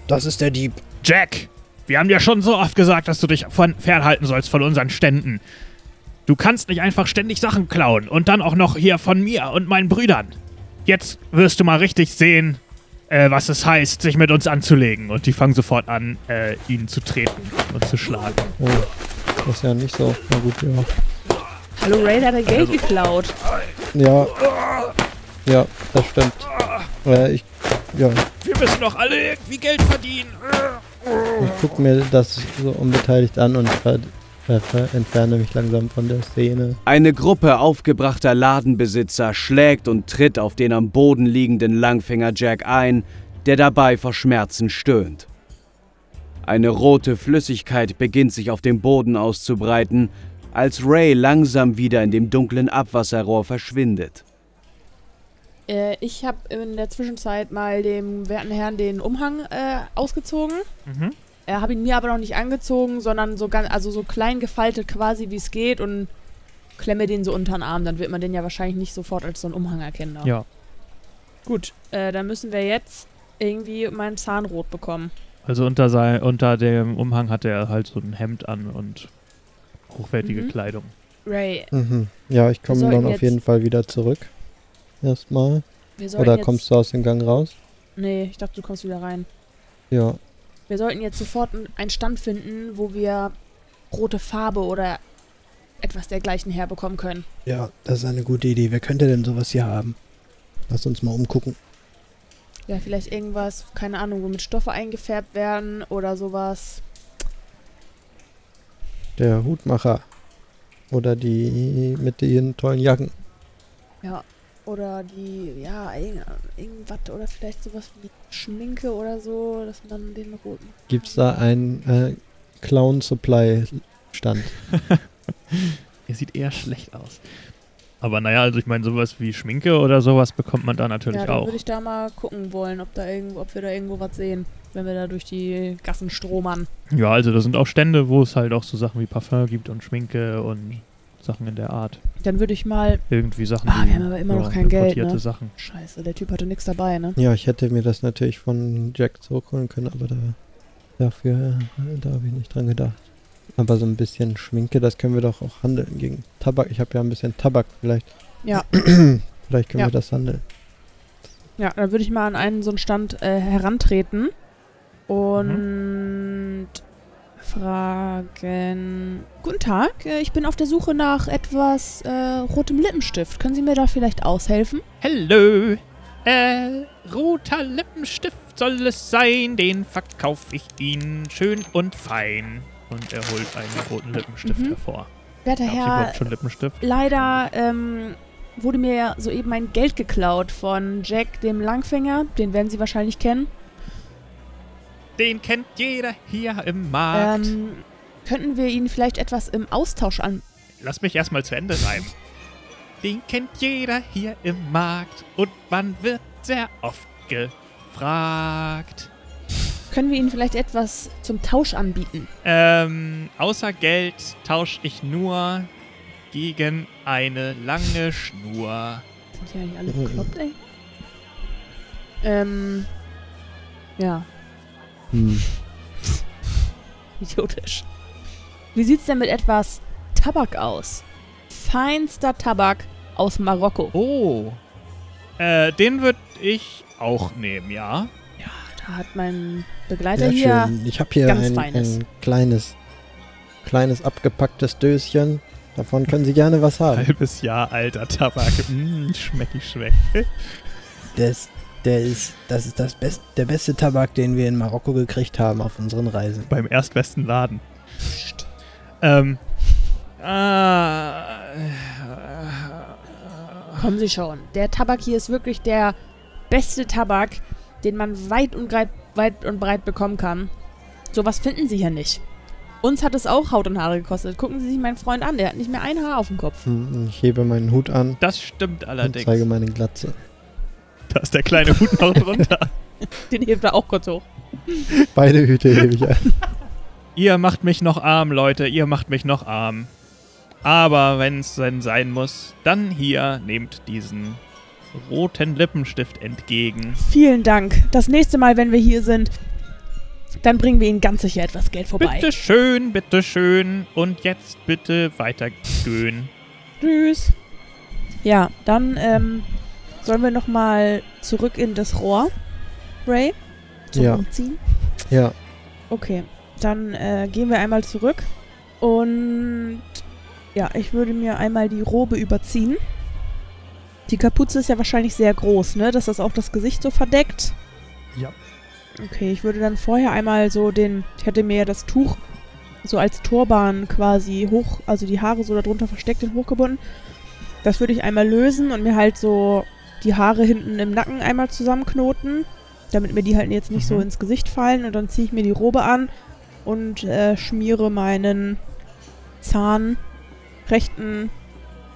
Das ist der Dieb. Jack, wir haben dir schon so oft gesagt, dass du dich von fernhalten sollst von unseren Ständen. Du kannst nicht einfach ständig Sachen klauen und dann auch noch hier von mir und meinen Brüdern. Jetzt wirst du mal richtig sehen, äh, was es heißt, sich mit uns anzulegen. Und die fangen sofort an, äh, ihn zu treten und zu schlagen. oh, das ist ja nicht so. Na gut, ja. Hallo Ray, der hat Geld Also- geklaut. Ja, ja, das stimmt. Äh, ich, ja, Wir müssen doch alle irgendwie Geld verdienen. Ich gucke mir das so unbeteiligt an und entferne mich langsam von der Szene. Eine Gruppe aufgebrachter Ladenbesitzer schlägt und tritt auf den am Boden liegenden Langfinger Jack ein, der dabei vor Schmerzen stöhnt. Eine rote Flüssigkeit beginnt sich auf dem Boden auszubreiten, als Ray langsam wieder in dem dunklen Abwasserrohr verschwindet. Äh, ich habe in der Zwischenzeit mal dem werten Herrn den Umhang äh, ausgezogen. Mhm. Er habe ihn mir aber noch nicht angezogen, sondern so ganz, also so klein gefaltet quasi wie es geht und klemme den so unter den Arm. Dann wird man den ja wahrscheinlich nicht sofort als so einen Umhang erkennen. Ja. Gut, äh, dann müssen wir jetzt irgendwie meinen Zahnrot bekommen. Also unter, sein, unter dem Umhang hatte er halt so ein Hemd an und hochwertige Mhm. Kleidung. Ray, Mhm. Ja, ich komme dann auf jeden Fall wieder zurück. Erstmal. Oder jetzt... kommst du aus dem Gang raus? Nee, ich dachte, du kommst wieder rein. Ja. Wir sollten jetzt sofort einen Stand finden, wo wir rote Farbe oder etwas dergleichen herbekommen können. Ja, das ist eine gute Idee. Wer könnte denn sowas hier haben? Lass uns mal umgucken. Ja, vielleicht irgendwas, keine Ahnung, womit Stoffe eingefärbt werden oder sowas. Der Hutmacher. Oder die mit den tollen Jacken. Ja. Oder die, ja, irgend, irgendwas oder vielleicht sowas wie Schminke oder so, dass man den roten. Gibt's da einen äh, Clown Supply Stand? Er sieht eher schlecht aus. Aber naja, also ich meine, sowas wie Schminke oder sowas bekommt man da natürlich Ja, dann auch. würde ich da mal gucken wollen, ob, da irgendwo, ob wir da irgendwo was sehen, wenn wir da durch die Gassen stromern. Ja, also da sind auch Stände, wo es halt auch so Sachen wie Parfum gibt und Schminke und Sachen in der Art. Dann würde ich mal. Irgendwie Sachen Ah, wir haben aber immer noch kein Geld, ne? Sachen. Scheiße, der Typ hatte nichts dabei, ne? Ja, ich hätte mir das natürlich von Jack zurückholen können, aber da, dafür, äh, da habe ich nicht dran gedacht. Aber so ein bisschen Schminke, das können wir doch auch handeln gegen Tabak. Ich habe ja ein bisschen Tabak, vielleicht. Ja. vielleicht können Ja. wir das handeln. Ja, dann würde ich mal an einen so einen Stand äh, herantreten und fragen: Guten Tag, äh, ich bin auf der Suche nach etwas äh, rotem Lippenstift. Können Sie mir da vielleicht aushelfen? Hallo, äh, roter Lippenstift soll es sein, den verkaufe ich Ihnen schön und fein. Und er holt einen roten Lippenstift Mhm. hervor. Werter Herr, schon Lippenstift? leider ähm, wurde mir ja soeben mein Geld geklaut von Jack, dem Langfinger. Den werden Sie wahrscheinlich kennen. Den kennt jeder hier im Markt. Ähm, könnten wir Ihnen vielleicht etwas im Austausch an. Lass mich erstmal zu Ende reimen. Den kennt jeder hier im Markt und man wird sehr oft gefragt. Können wir Ihnen vielleicht etwas zum Tausch anbieten? Ähm, außer Geld tausche ich nur gegen eine lange Schnur. Sind die eigentlich alle bekloppt, ey? Ähm. Ja, Hm. idiotisch. Wie sieht's denn mit etwas Tabak aus? Feinster Tabak aus Marokko. Oh. Äh, den würde ich auch nehmen, ja. Ja, da hat mein Begleiter Sehr hier. schön. Ich habe hier ganz ein, Feines. ein kleines, kleines abgepacktes Döschen. Davon können Sie gerne was haben. Halbes Jahr alter Tabak. Mm, schmecki schmeck. Das, Der ist, das ist das Best, der beste Tabak, den wir in Marokko gekriegt haben auf unseren Reisen. Beim erstbesten Laden. Ähm. Ah, Kommen Sie schon. Der Tabak hier ist wirklich der beste Tabak, den man weit und, breit, weit und breit bekommen kann. Sowas finden Sie hier nicht. Uns hat es auch Haut und Haare gekostet. Gucken Sie sich meinen Freund an, der hat nicht mehr ein Haar auf dem Kopf. Hm, Ich hebe meinen Hut an das stimmt und allerdings. zeige meine Glatze. Da ist der kleine Hut noch drunter. Den hebt er auch kurz hoch. Beide Hüte hebe ich an. Ihr macht mich noch arm, Leute, ihr macht mich noch arm. Aber wenn es denn sein muss, dann hier nehmt diesen roten Lippenstift entgegen. Vielen Dank. Das nächste Mal, wenn wir hier sind, dann bringen wir Ihnen ganz sicher etwas Geld vorbei. Bitte schön, bitte schön. Und jetzt bitte weitergehen. Tschüss. Ja, dann ähm, sollen wir nochmal zurück in das Rohr, Ray? Zum Ja. Umziehen? Ja, Okay, dann äh, gehen wir einmal zurück und ja, ich würde mir einmal die Robe überziehen. Die Kapuze ist ja wahrscheinlich sehr groß, ne? Dass das auch das Gesicht so verdeckt. Ja. Okay, ich würde dann vorher einmal so den, ich hatte mir ja das Tuch so als Turban quasi hoch, also die Haare so darunter versteckt und hochgebunden. Das würde ich einmal lösen und mir halt so die Haare hinten im Nacken einmal zusammenknoten, damit mir die halt jetzt nicht so Mhm. ins Gesicht fallen. Und dann ziehe ich mir die Robe an und äh, schmiere meinen Zahn, rechten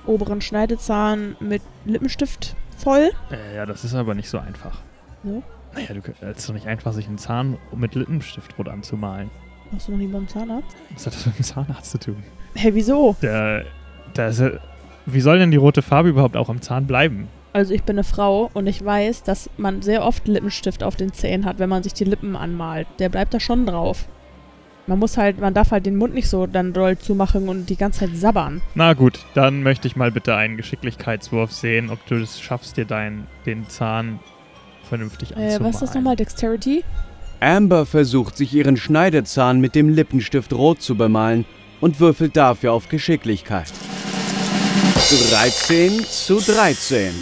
oberen Schneidezahn mit Lippenstift voll. Äh, ja, das ist aber nicht so einfach. Ja. Naja, du es ist doch nicht einfach, sich einen Zahn mit Lippenstift rot anzumalen. Hast du noch nie beim Zahnarzt? Was hat das mit dem Zahnarzt zu tun? Hä, wieso? Der, der ist, wie soll denn die rote Farbe überhaupt auch am Zahn bleiben? Also ich bin eine Frau und ich weiß, dass man sehr oft Lippenstift auf den Zähnen hat, wenn man sich die Lippen anmalt. Der bleibt da schon drauf. Man muss halt, man darf halt den Mund nicht so dann doll zumachen und die ganze Zeit sabbern. Na gut, dann möchte ich mal bitte einen Geschicklichkeitswurf sehen, ob du es schaffst, dir dein, den Zahn vernünftig Äh, anzumalen. was ist das nochmal? Dexterity? Amber versucht sich ihren Schneidezahn mit dem Lippenstift rot zu bemalen und würfelt dafür auf Geschicklichkeit. 13 zu 13.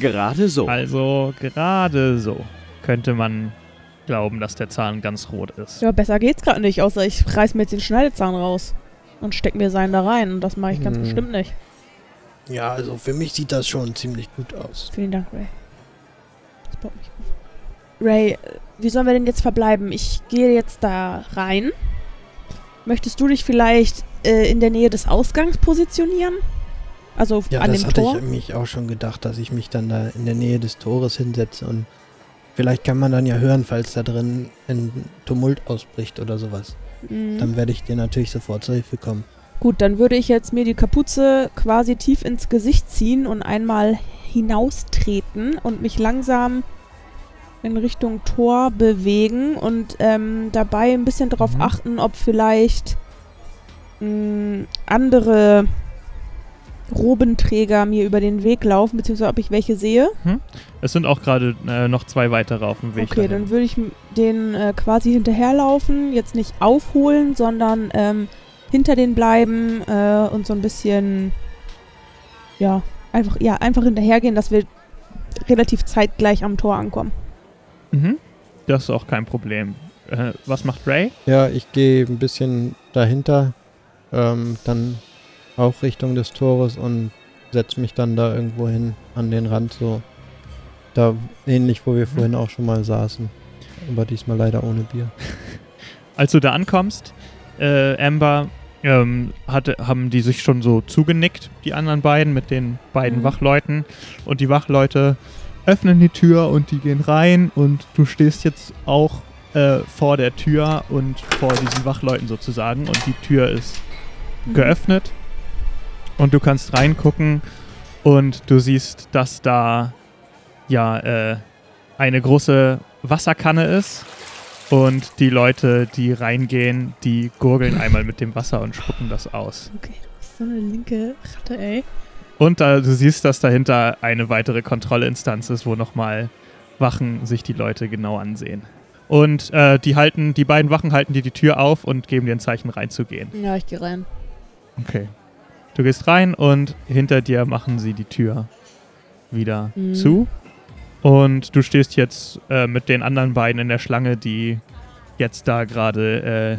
Gerade so. Also gerade so könnte man glauben, dass der Zahn ganz rot ist. Ja, besser geht's gerade nicht, außer ich reiß mir jetzt den Schneidezahn raus und steck mir seinen da rein. Und das mache ich ganz Hm. bestimmt nicht. Ja, also für mich sieht das schon ziemlich gut aus. Vielen Dank, Ray. Das baut mich auf. Ray, äh, wie sollen wir denn jetzt verbleiben? Ich gehe jetzt da rein. Möchtest du dich vielleicht äh, in der Nähe des Ausgangs positionieren? Also Ja, an das dem hatte Tor? ich mich auch schon gedacht, dass ich mich dann da in der Nähe des Tores hinsetze und vielleicht kann man dann ja hören, falls da drin ein Tumult ausbricht oder sowas. Mhm. Dann werde ich dir natürlich sofort zur Hilfe kommen. Gut, dann würde ich jetzt mir die Kapuze quasi tief ins Gesicht ziehen und einmal hinaustreten und mich langsam in Richtung Tor bewegen und ähm, dabei ein bisschen darauf Mhm. achten, ob vielleicht mh, andere Robenträger mir über den Weg laufen, beziehungsweise ob ich welche sehe. Es sind auch gerade äh, noch zwei weitere auf dem Weg. Okay, dahin. dann würde ich den äh, quasi hinterherlaufen, jetzt nicht aufholen, sondern ähm, hinter den bleiben äh, und so ein bisschen, ja, einfach, ja, einfach hinterhergehen, dass wir relativ zeitgleich am Tor ankommen. Mhm. Das ist auch kein Problem. Äh, was macht Ray? Ja, ich gehe ein bisschen dahinter, ähm, dann auch Richtung des Tores und setze mich dann da irgendwo hin an den Rand, so da ähnlich, wo wir vorhin auch schon mal saßen. Aber diesmal leider ohne Bier. Als du da ankommst, äh, Amber, ähm, hatte, haben die sich schon so zugenickt, die anderen beiden, mit den beiden Mhm. Wachleuten. Und die Wachleute öffnen die Tür und die gehen rein und du stehst jetzt auch äh, vor der Tür und vor diesen Wachleuten sozusagen und die Tür ist geöffnet und du kannst reingucken und du siehst, dass da ja äh, eine große Wasserkanne ist und die Leute, die reingehen, die gurgeln einmal mit dem Wasser und spucken das aus. Okay, du bist so eine linke Ratte, ey. Und da, du siehst, dass dahinter eine weitere Kontrollinstanz ist, wo nochmal Wachen sich die Leute genau ansehen. Und äh, die halten, die beiden Wachen halten dir die Tür auf und geben dir ein Zeichen reinzugehen. Ja, ich gehe rein. Okay. Du gehst rein und hinter dir machen sie die Tür wieder Mhm. zu. Und du stehst jetzt äh, mit den anderen beiden in der Schlange, die jetzt da gerade äh,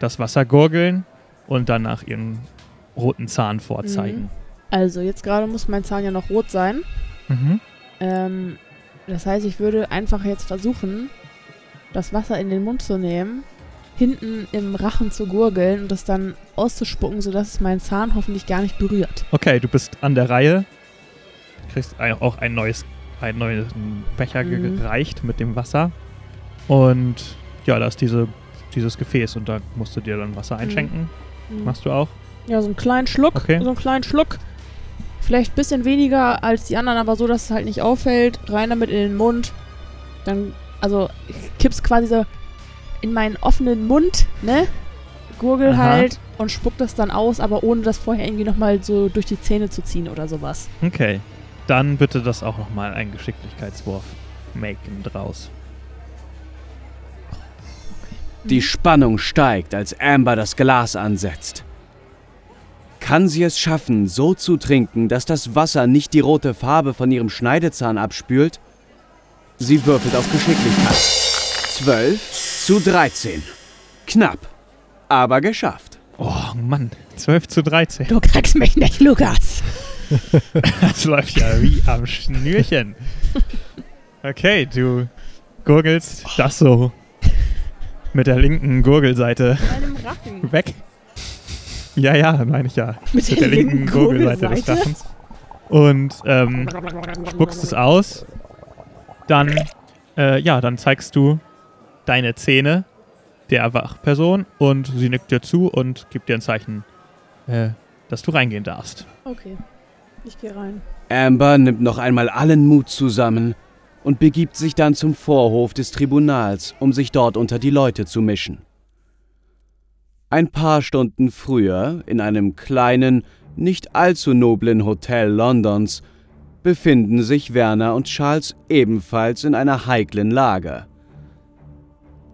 das Wasser gurgeln und danach ihren roten Zahn vorzeigen. Also, jetzt gerade muss mein Zahn ja noch rot sein. Mhm. Ähm, das heißt, ich würde einfach jetzt versuchen, das Wasser in den Mund zu nehmen, hinten im Rachen zu gurgeln und das dann auszuspucken, sodass es meinen Zahn hoffentlich gar nicht berührt. Okay, du bist an der Reihe. Kriegst ein, auch ein neues, einen neuen Becher Mhm. gereicht mit dem Wasser. Und ja, da ist diese, dieses Gefäß und da musst du dir dann Wasser einschenken. Mhm. Machst du auch? Ja, so einen kleinen Schluck. Okay. So einen kleinen Schluck. Vielleicht ein bisschen weniger als die anderen, aber so, dass es halt nicht auffällt. Rein damit in den Mund. Dann, also, ich kipp's quasi so in meinen offenen Mund, ne? Gurgel Aha. halt und spuck das dann aus, aber ohne das vorher irgendwie nochmal so durch die Zähne zu ziehen oder sowas. Okay. Dann bitte das auch nochmal einen Geschicklichkeitswurf machen draus. Die Spannung steigt, als Amber das Glas ansetzt. Kann sie es schaffen, so zu trinken, dass das Wasser nicht die rote Farbe von ihrem Schneidezahn abspült? Sie würfelt auf Geschicklichkeit. 12 zu 13. Knapp, aber geschafft. Oh Mann, 12 zu 13. Du kriegst mich nicht, Lukas. Das läuft ja wie am Schnürchen. Okay, du gurgelst das so mit der linken Gurgelseite weg. Ja, ja, meine ich ja. Mit, Mit der linken Gurgelseite des Rachens. Und ähm, spuckst es aus. Dann, äh, ja, dann zeigst du deine Zähne der Wachperson und sie nickt dir zu und gibt dir ein Zeichen, äh, dass du reingehen darfst. Okay, ich gehe rein. Amber nimmt noch einmal allen Mut zusammen und begibt sich dann zum Vorhof des Tribunals, um sich dort unter die Leute zu mischen. Ein paar Stunden früher, in einem kleinen, nicht allzu noblen Hotel Londons, befinden sich Werner und Charles ebenfalls in einer heiklen Lage.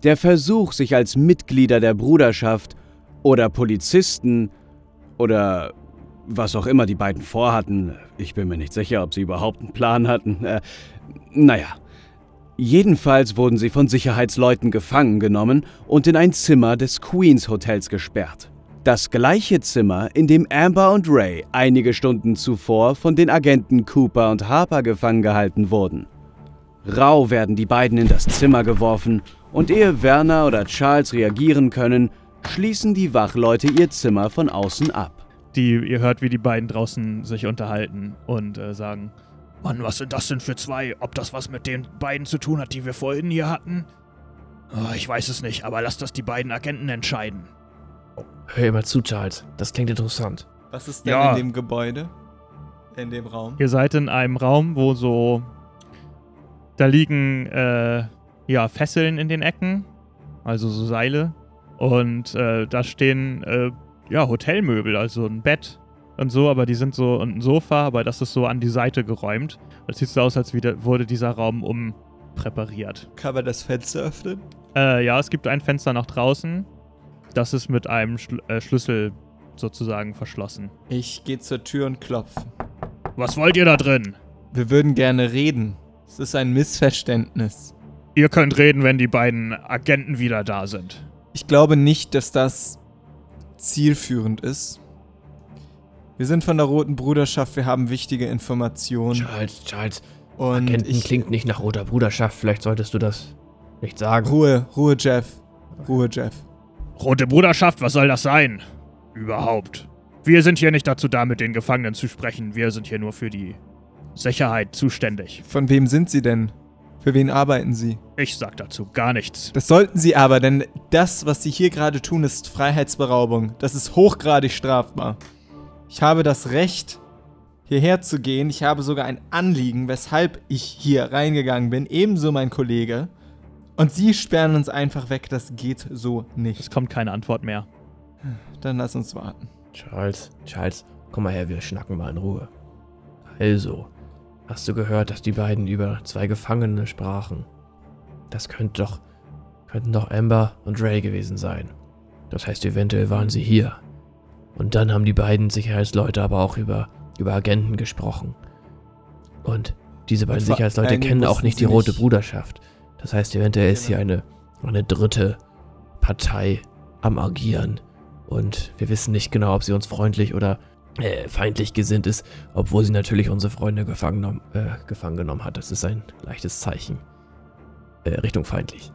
Der Versuch, sich als Mitglieder der Bruderschaft oder Polizisten oder was auch immer die beiden vorhatten, ich bin mir nicht sicher, ob sie überhaupt einen Plan hatten, äh, naja. Jedenfalls wurden sie von Sicherheitsleuten gefangen genommen und in ein Zimmer des Queens Hotels gesperrt. Das gleiche Zimmer, in dem Amber und Ray einige Stunden zuvor von den Agenten Cooper und Harper gefangen gehalten wurden. Rau werden die beiden in das Zimmer geworfen und ehe Werner oder Charles reagieren können, schließen die Wachleute ihr Zimmer von außen ab. Die, ihr hört, wie die beiden draußen sich unterhalten und äh, sagen, Mann, was sind das denn für zwei? Ob das was mit den beiden zu tun hat, die wir vorhin hier hatten? Ah, ich weiß es nicht, aber lasst das die beiden Agenten entscheiden. Hör mal zu, Charles. Das klingt interessant. Was ist denn Ja. in dem Gebäude? In dem Raum? Ihr seid in einem Raum, wo so. Da liegen äh, ja Fesseln in den Ecken, also so Seile. Und äh, da stehen äh, ja Hotelmöbel, also ein Bett und so, aber die sind so und ein Sofa, aber das ist so an die Seite geräumt. Es sieht so aus, als wieder, wurde dieser Raum umpräpariert. Kann man das Fenster öffnen? Äh, ja, es gibt ein Fenster nach draußen. Das ist mit einem Schl äh, Schlüssel sozusagen verschlossen. Ich gehe zur Tür und klopfe. Was wollt ihr da drin? Wir würden gerne reden. Es ist ein Missverständnis. Ihr könnt reden, wenn die beiden Agenten wieder da sind. Ich glaube nicht, dass das zielführend ist. Wir sind von der Roten Bruderschaft, wir haben wichtige Informationen. Charles, Charles, Und Agenten ich, klingt nicht nach roter Bruderschaft. Vielleicht solltest du das nicht sagen. Ruhe, Ruhe, Jeff. Ruhe, Jeff. Rote Bruderschaft, was soll das sein? Überhaupt. Wir sind hier nicht dazu da, mit den Gefangenen zu sprechen. Wir sind hier nur für die Sicherheit zuständig. Von wem sind Sie denn? Für wen arbeiten Sie? Ich sag dazu gar nichts. Das sollten Sie aber, denn das, was Sie hier gerade tun, ist Freiheitsberaubung. Das ist hochgradig strafbar. Ich habe das Recht, hierher zu gehen. Ich habe sogar ein Anliegen, weshalb ich hier reingegangen bin. Ebenso mein Kollege. Und Sie sperren uns einfach weg. Das geht so Es nicht. kommt keine Antwort mehr. Dann lass uns warten. Charles, Charles, komm mal her, wir schnacken mal in Ruhe. Also, hast du gehört, dass die beiden über zwei Gefangene sprachen? Das könnte doch, könnten doch Amber und Ray gewesen sein. Das heißt, eventuell waren sie hier. Und dann haben die beiden Sicherheitsleute aber auch über, über Agenten gesprochen. Und diese beiden Und Sicherheitsleute kennen auch nicht die Rote nicht- Bruderschaft. Das heißt, eventuell ist hier eine, eine dritte Partei am Agieren. Und wir wissen nicht genau, ob sie uns freundlich oder äh, feindlich gesinnt ist, obwohl sie natürlich unsere Freunde gefangen, genommen- äh, gefangen genommen hat. Das ist ein leichtes Zeichen. Äh, Richtung feindlich.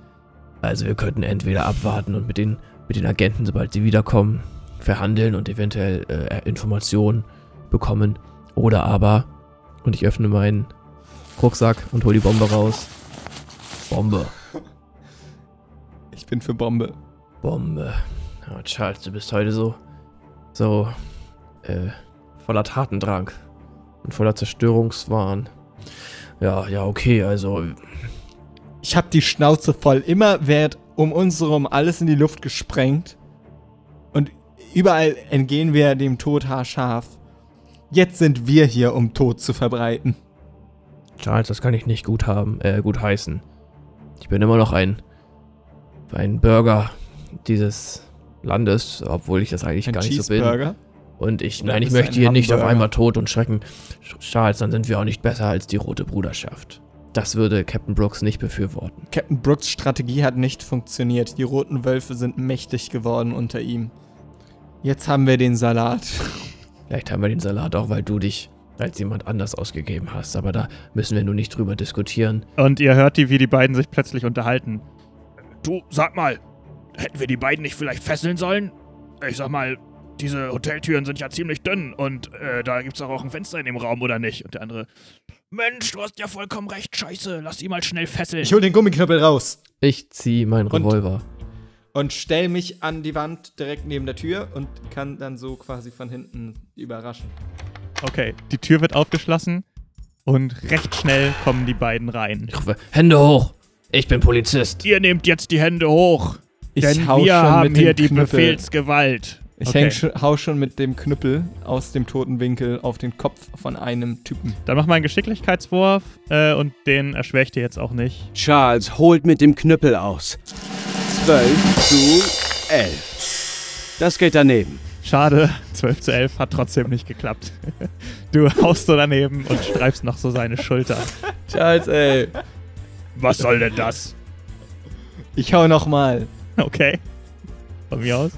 Also wir könnten entweder abwarten und mit den, mit den Agenten, sobald sie wiederkommen, verhandeln und eventuell äh, Informationen bekommen. Oder aber, und ich öffne meinen Rucksack und hole die Bombe raus. Bombe. Ich bin für Bombe. Bombe. Ja, Charles, du bist heute so, so, äh, voller Tatendrang und voller Zerstörungswahn. Ja, ja, okay, also, Ich hab die Schnauze voll. Immer wird um uns herum alles in die Luft gesprengt. Und überall entgehen wir dem Tod haarscharf. Jetzt sind wir hier, um Tod zu verbreiten. Charles, das kann ich nicht gut haben, äh, gut heißen. Ich bin immer noch ein, ein Bürger dieses Landes, obwohl ich das eigentlich Ein gar nicht so bin. Und ich, nein, ich möchte hier nicht auf einmal Tod und Schrecken. Charles, dann sind wir auch nicht besser als die Rote Bruderschaft. Das würde Captain Brooks nicht befürworten. Captain Brooks Strategie hat nicht funktioniert. Die roten Wölfe sind mächtig geworden unter ihm. Jetzt haben wir den Salat. Vielleicht haben wir den Salat auch, weil du dich als jemand anders ausgegeben hast. Aber da müssen wir nur nicht drüber diskutieren. Und ihr hört die, wie die beiden sich plötzlich unterhalten. Du, sag mal, hätten wir die beiden nicht vielleicht fesseln sollen? Ich sag mal, diese Hoteltüren sind ja ziemlich dünn und äh, da gibt's doch auch ein Fenster in dem Raum, oder nicht? Und der andere, Mensch, du hast ja vollkommen recht, scheiße, lass die mal schnell fesseln. Ich hol den Gummiknüppel raus Ich ziehe meinen Revolver. und stell mich an die Wand direkt neben der Tür und kann dann so quasi von hinten überraschen. Okay, die Tür wird aufgeschlossen und recht schnell kommen die beiden rein. Ich rufe, Hände hoch! Ich bin Polizist. Ihr nehmt jetzt die Hände hoch, Ich denn hau wir schon haben mit hier dem die Knüppel. Befehlsgewalt. Ich Okay. häng hau schon mit dem Knüppel aus dem toten Winkel auf den Kopf von einem Typen. Dann mach mal einen Geschicklichkeitswurf äh, und den erschwere ich dir jetzt auch nicht. Charles holt mit dem Knüppel aus. 12 zu 11. Das geht daneben. Schade, 12 zu 11 hat trotzdem nicht geklappt. Du haust so daneben und streifst noch so seine Schulter. Charles, ey. Was soll denn das? Ich hau nochmal. Okay. Von mir aus.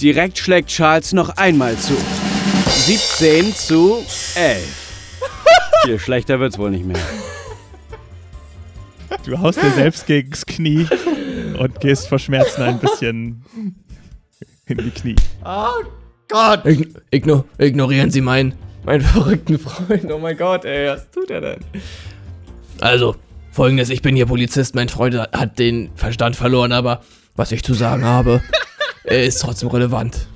Direkt schlägt Charles noch einmal zu. 17 zu 11. Viel schlechter wird's wohl nicht mehr. Du haust dir selbst gegens Knie und gehst vor Schmerzen ein bisschen in die Knie. Oh Gott! Ign igno ignorieren Sie meinen, meinen verrückten Freund. Oh mein Gott, ey, was tut er denn? Also, folgendes, ich bin hier Polizist, mein Freund hat den Verstand verloren, aber was ich zu sagen habe, äh, ist trotzdem relevant.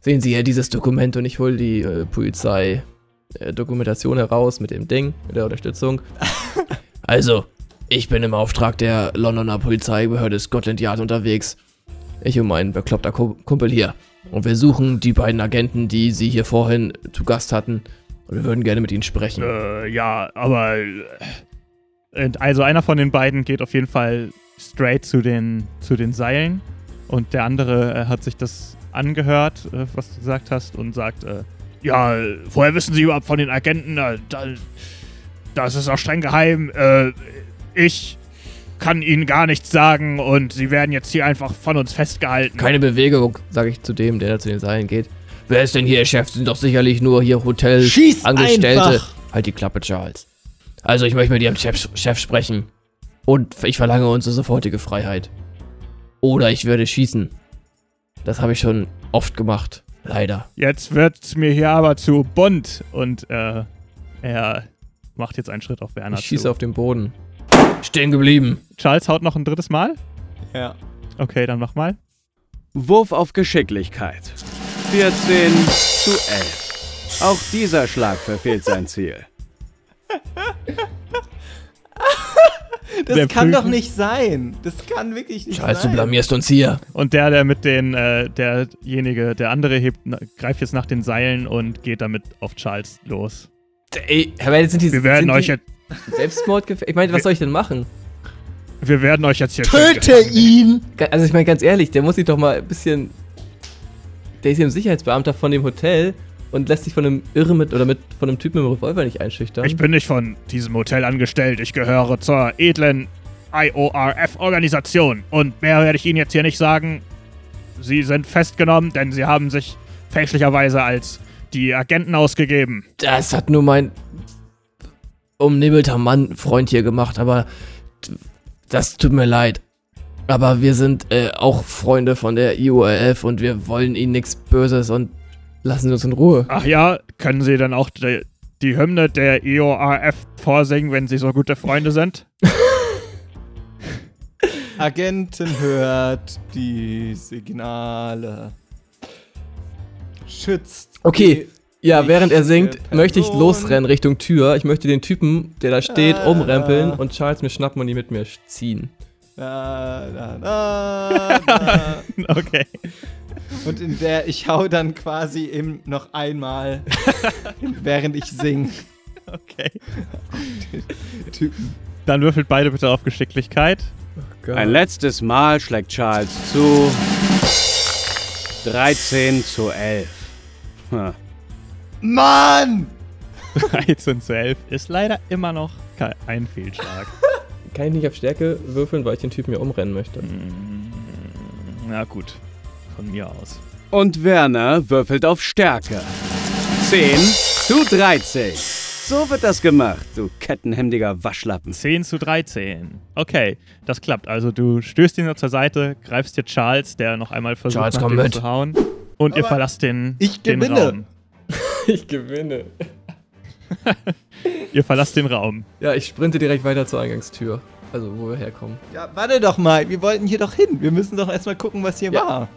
Sehen Sie hier dieses Dokument und ich hole die äh, Polizei äh, Dokumentation heraus mit dem Ding, mit der Unterstützung. Also, ich bin im Auftrag der Londoner Polizeibehörde Scotland Yard unterwegs. Ich und mein bekloppter Ku- Kumpel hier. Und wir suchen die beiden Agenten, die Sie hier vorhin zu Gast hatten. Und wir würden gerne mit ihnen sprechen. Äh, ja, aber. äh, Also einer von den beiden geht auf jeden Fall straight zu den, zu den Seilen. Und der andere äh, hat sich das angehört, äh, was du gesagt hast, und sagt, äh, ja, woher wissen Sie überhaupt von den Agenten? Äh, da, das ist auch streng geheim. Äh, ich kann Ihnen gar nichts sagen und Sie werden jetzt hier einfach von uns festgehalten. Keine Bewegung, sage ich zu dem, der da zu den Seilen geht. Wer ist denn hier Chef? Sind doch sicherlich nur hier Hotel Schieß Angestellte. einfach! Halt die Klappe, Charles. Also, ich möchte mit Ihrem Chef, Chef sprechen. Und ich verlange unsere sofortige Freiheit. Oder ich werde schießen. Das habe ich schon oft gemacht. Leider. Jetzt wird's mir hier aber zu bunt und äh, er macht jetzt einen Schritt auf Werner Ich schieße zu. auf den Boden. Stehen geblieben. Charles haut noch ein drittes Mal. Ja. Okay, dann mach mal. Wurf auf Geschicklichkeit. 14 zu 11. Auch dieser Schlag verfehlt sein Ziel. Das Der kann doch Prüfen- nicht sein. Das kann wirklich nicht Charles, du sein. blamierst uns hier. Und der, der mit den, äh, derjenige, der andere hebt, na, greift jetzt nach den Seilen und geht damit auf Charles los. Ey, aber jetzt sind die Wir werden sind euch die jetzt, Selbstmordgefährlich. Ich meine, was soll ich denn machen? wir werden euch jetzt hier Töte ihn! Also ich meine ganz ehrlich, der muss sich doch mal ein bisschen. Der ist ja ein Sicherheitsbeamter von dem Hotel und lässt sich von einem Irren mit oder mit von einem Typen mit einem Revolver nicht einschüchtern. Ich bin nicht von diesem Hotel angestellt. Ich gehöre zur edlen IORF-Organisation. Und mehr werde ich Ihnen jetzt hier nicht sagen. Sie sind festgenommen, denn Sie haben sich fälschlicherweise als die Agenten ausgegeben. das hat nur mein umnebelter Mann Freund hier gemacht, aber das tut mir leid. Aber wir sind äh, auch Freunde von der IORF und wir wollen ihnen nichts Böses und lassen Sie uns in Ruhe. Ach ja, können Sie dann auch die, die Hymne der IORF vorsingen, wenn Sie so gute Freunde sind? Agenten hört die Signale. Schützt. Okay, Ja, während er singt, Person. möchte ich losrennen Richtung Tür. Ich möchte den Typen, der da steht, Ah. umrempeln und Charles mir schnappen und ihn mit mir ziehen. Da, da, da, da. Okay. Und in der ich hau dann quasi im noch einmal, während ich sing, Okay. Typen. Dann würfelt beide bitte auf Geschicklichkeit. Ein letztes Mal schlägt Charles zu. 13 zu 11. Hm. Mann! 13 zu 11 ist leider immer noch kein ein Fehlschlag. Kann ich nicht auf Stärke würfeln, weil ich den Typen mir umrennen möchte. Mm, Na gut, von mir aus. Und Werner würfelt auf Stärke. 10 zu 13. So wird das gemacht, du kettenhemdiger Waschlappen. 10 zu 13. Okay, das klappt. Also du stößt ihn zur Seite, greifst dir Charles, der noch einmal versucht Charles, nach komm dir mit. zu hauen. Und ihr Aber verlasst den, ich den gewinne. Raum. Ich gewinne. Ihr verlasst den Raum. Ja, ich sprinte direkt weiter zur Eingangstür. Also, wo wir herkommen. Ja, warte doch mal, wir wollten hier doch hin. Wir müssen doch erstmal gucken, was hier Ja. war.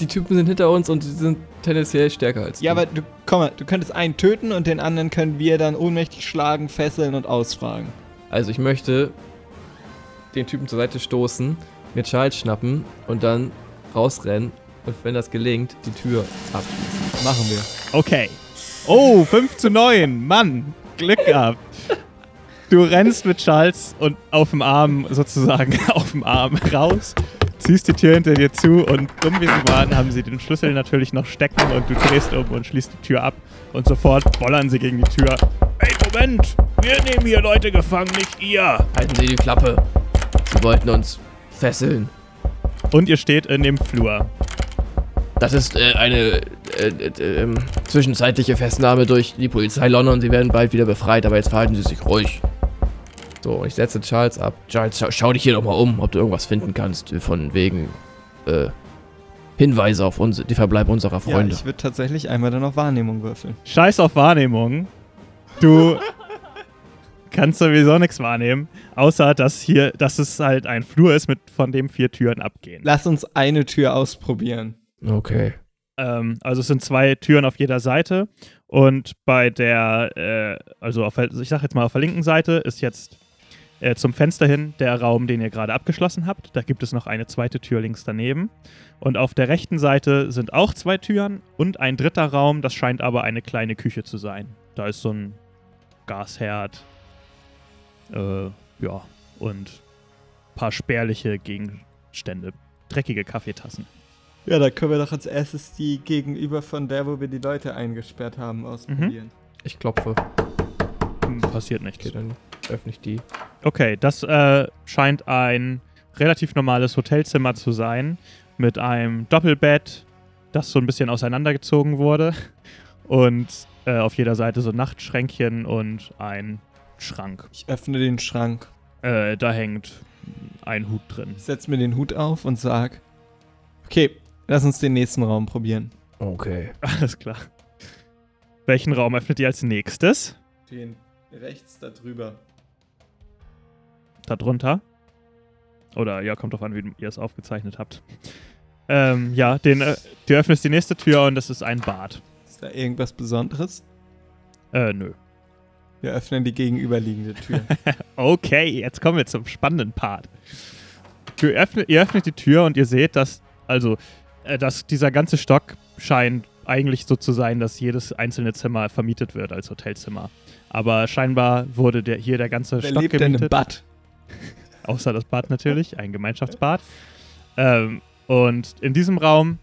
Die Typen sind hinter uns und die sind tendenziell stärker als Ja, du. aber du, komm mal, du könntest einen töten und den anderen können wir dann ohnmächtig schlagen, fesseln und ausfragen. Also, ich möchte den Typen zur Seite stoßen, mir Charles schnappen und dann rausrennen und wenn das gelingt, die Tür abschließen. Machen wir. Okay. Oh, 5 zu 9. Mann, Glück gehabt. Du rennst mit Charles und auf dem Arm sozusagen auf dem Arm raus, ziehst die Tür hinter dir zu und dumm wie sie waren, haben sie den Schlüssel natürlich noch stecken und du drehst um und schließt die Tür ab und sofort bollern sie gegen die Tür. Ey, Moment! Wir nehmen hier Leute gefangen, nicht ihr! Halten Sie die Klappe. Sie wollten uns fesseln. Und ihr steht in dem Flur. Das ist äh, eine äh, äh, ähm, zwischenzeitliche Festnahme durch die Polizei London. Sie werden bald wieder befreit, aber jetzt verhalten Sie sich ruhig. So, ich setze Charles ab. Charles, schau, schau dich hier doch mal um, ob du irgendwas finden kannst. äh, Von wegen äh, Hinweise auf uns, die Verbleib unserer Ja, Freunde. ich würde tatsächlich einmal dann auf Wahrnehmung würfeln. Scheiß auf Wahrnehmung. Du kannst sowieso nichts wahrnehmen, außer dass hier, dass es halt ein Flur ist, mit von dem vier Türen abgehen. Lass uns eine Tür ausprobieren. Okay. Ähm, also es sind zwei Türen auf jeder Seite und bei der, äh, also auf, ich sag jetzt mal auf der linken Seite ist jetzt äh, zum Fenster hin der Raum, den ihr gerade abgeschlossen habt. Da gibt es noch eine zweite Tür links daneben. Und auf der rechten Seite sind auch zwei Türen und ein dritter Raum, das scheint aber eine kleine Küche zu sein. Da ist so ein Gasherd, äh, ja, und ein paar spärliche Gegenstände. Dreckige Kaffeetassen. Ja, da können wir doch als erstes die gegenüber von der, wo wir die Leute eingesperrt haben, ausprobieren. Ich klopfe. Hm, Passiert nichts. Okay, dann öffne ich die. Okay, das äh, scheint ein relativ normales Hotelzimmer zu sein, mit einem Doppelbett, das so ein bisschen auseinandergezogen wurde. Und äh, auf jeder Seite so Nachtschränkchen und ein Schrank. Ich öffne den Schrank, Äh, da hängt ein Hut drin. ich setze mir den Hut auf und sag, okay, lass uns den nächsten Raum probieren. Okay. Alles klar. Welchen Raum öffnet ihr als nächstes? Den rechts da drüber. Da drunter? Oder ja, kommt drauf an, wie ihr es aufgezeichnet habt. Ähm, ja, den, äh, du öffnest die nächste Tür und das ist ein Bad. Ist da irgendwas Besonderes? Äh, nö. Wir öffnen die gegenüberliegende Tür. Okay, jetzt kommen wir zum spannenden Part. Du öffnet, ihr öffnet die Tür und ihr seht, dass, also, äh, dass dieser ganze Stock scheint eigentlich so zu sein, dass jedes einzelne Zimmer vermietet wird als Hotelzimmer. Aber scheinbar wurde der, hier der ganze Wer Stock lebt denn im gemietet. Bad? Außer das Bad natürlich, ein Gemeinschaftsbad. Ähm, und in diesem Raum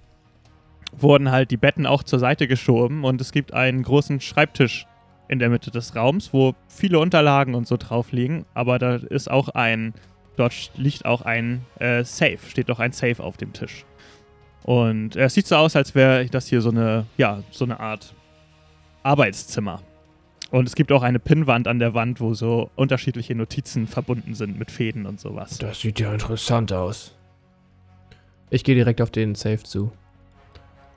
wurden halt die Betten auch zur Seite geschoben und es gibt einen großen Schreibtisch in der Mitte des Raums, wo viele Unterlagen und so drauf liegen, aber da ist auch ein, dort liegt auch ein äh, Safe, steht auch ein Safe auf dem Tisch. Und es sieht so aus, als wäre das hier so eine, ja, so eine Art Arbeitszimmer. Und es gibt auch eine Pinnwand an der Wand, wo so unterschiedliche Notizen verbunden sind mit Fäden und sowas. Das sieht ja interessant aus. Ich gehe direkt auf den Safe zu.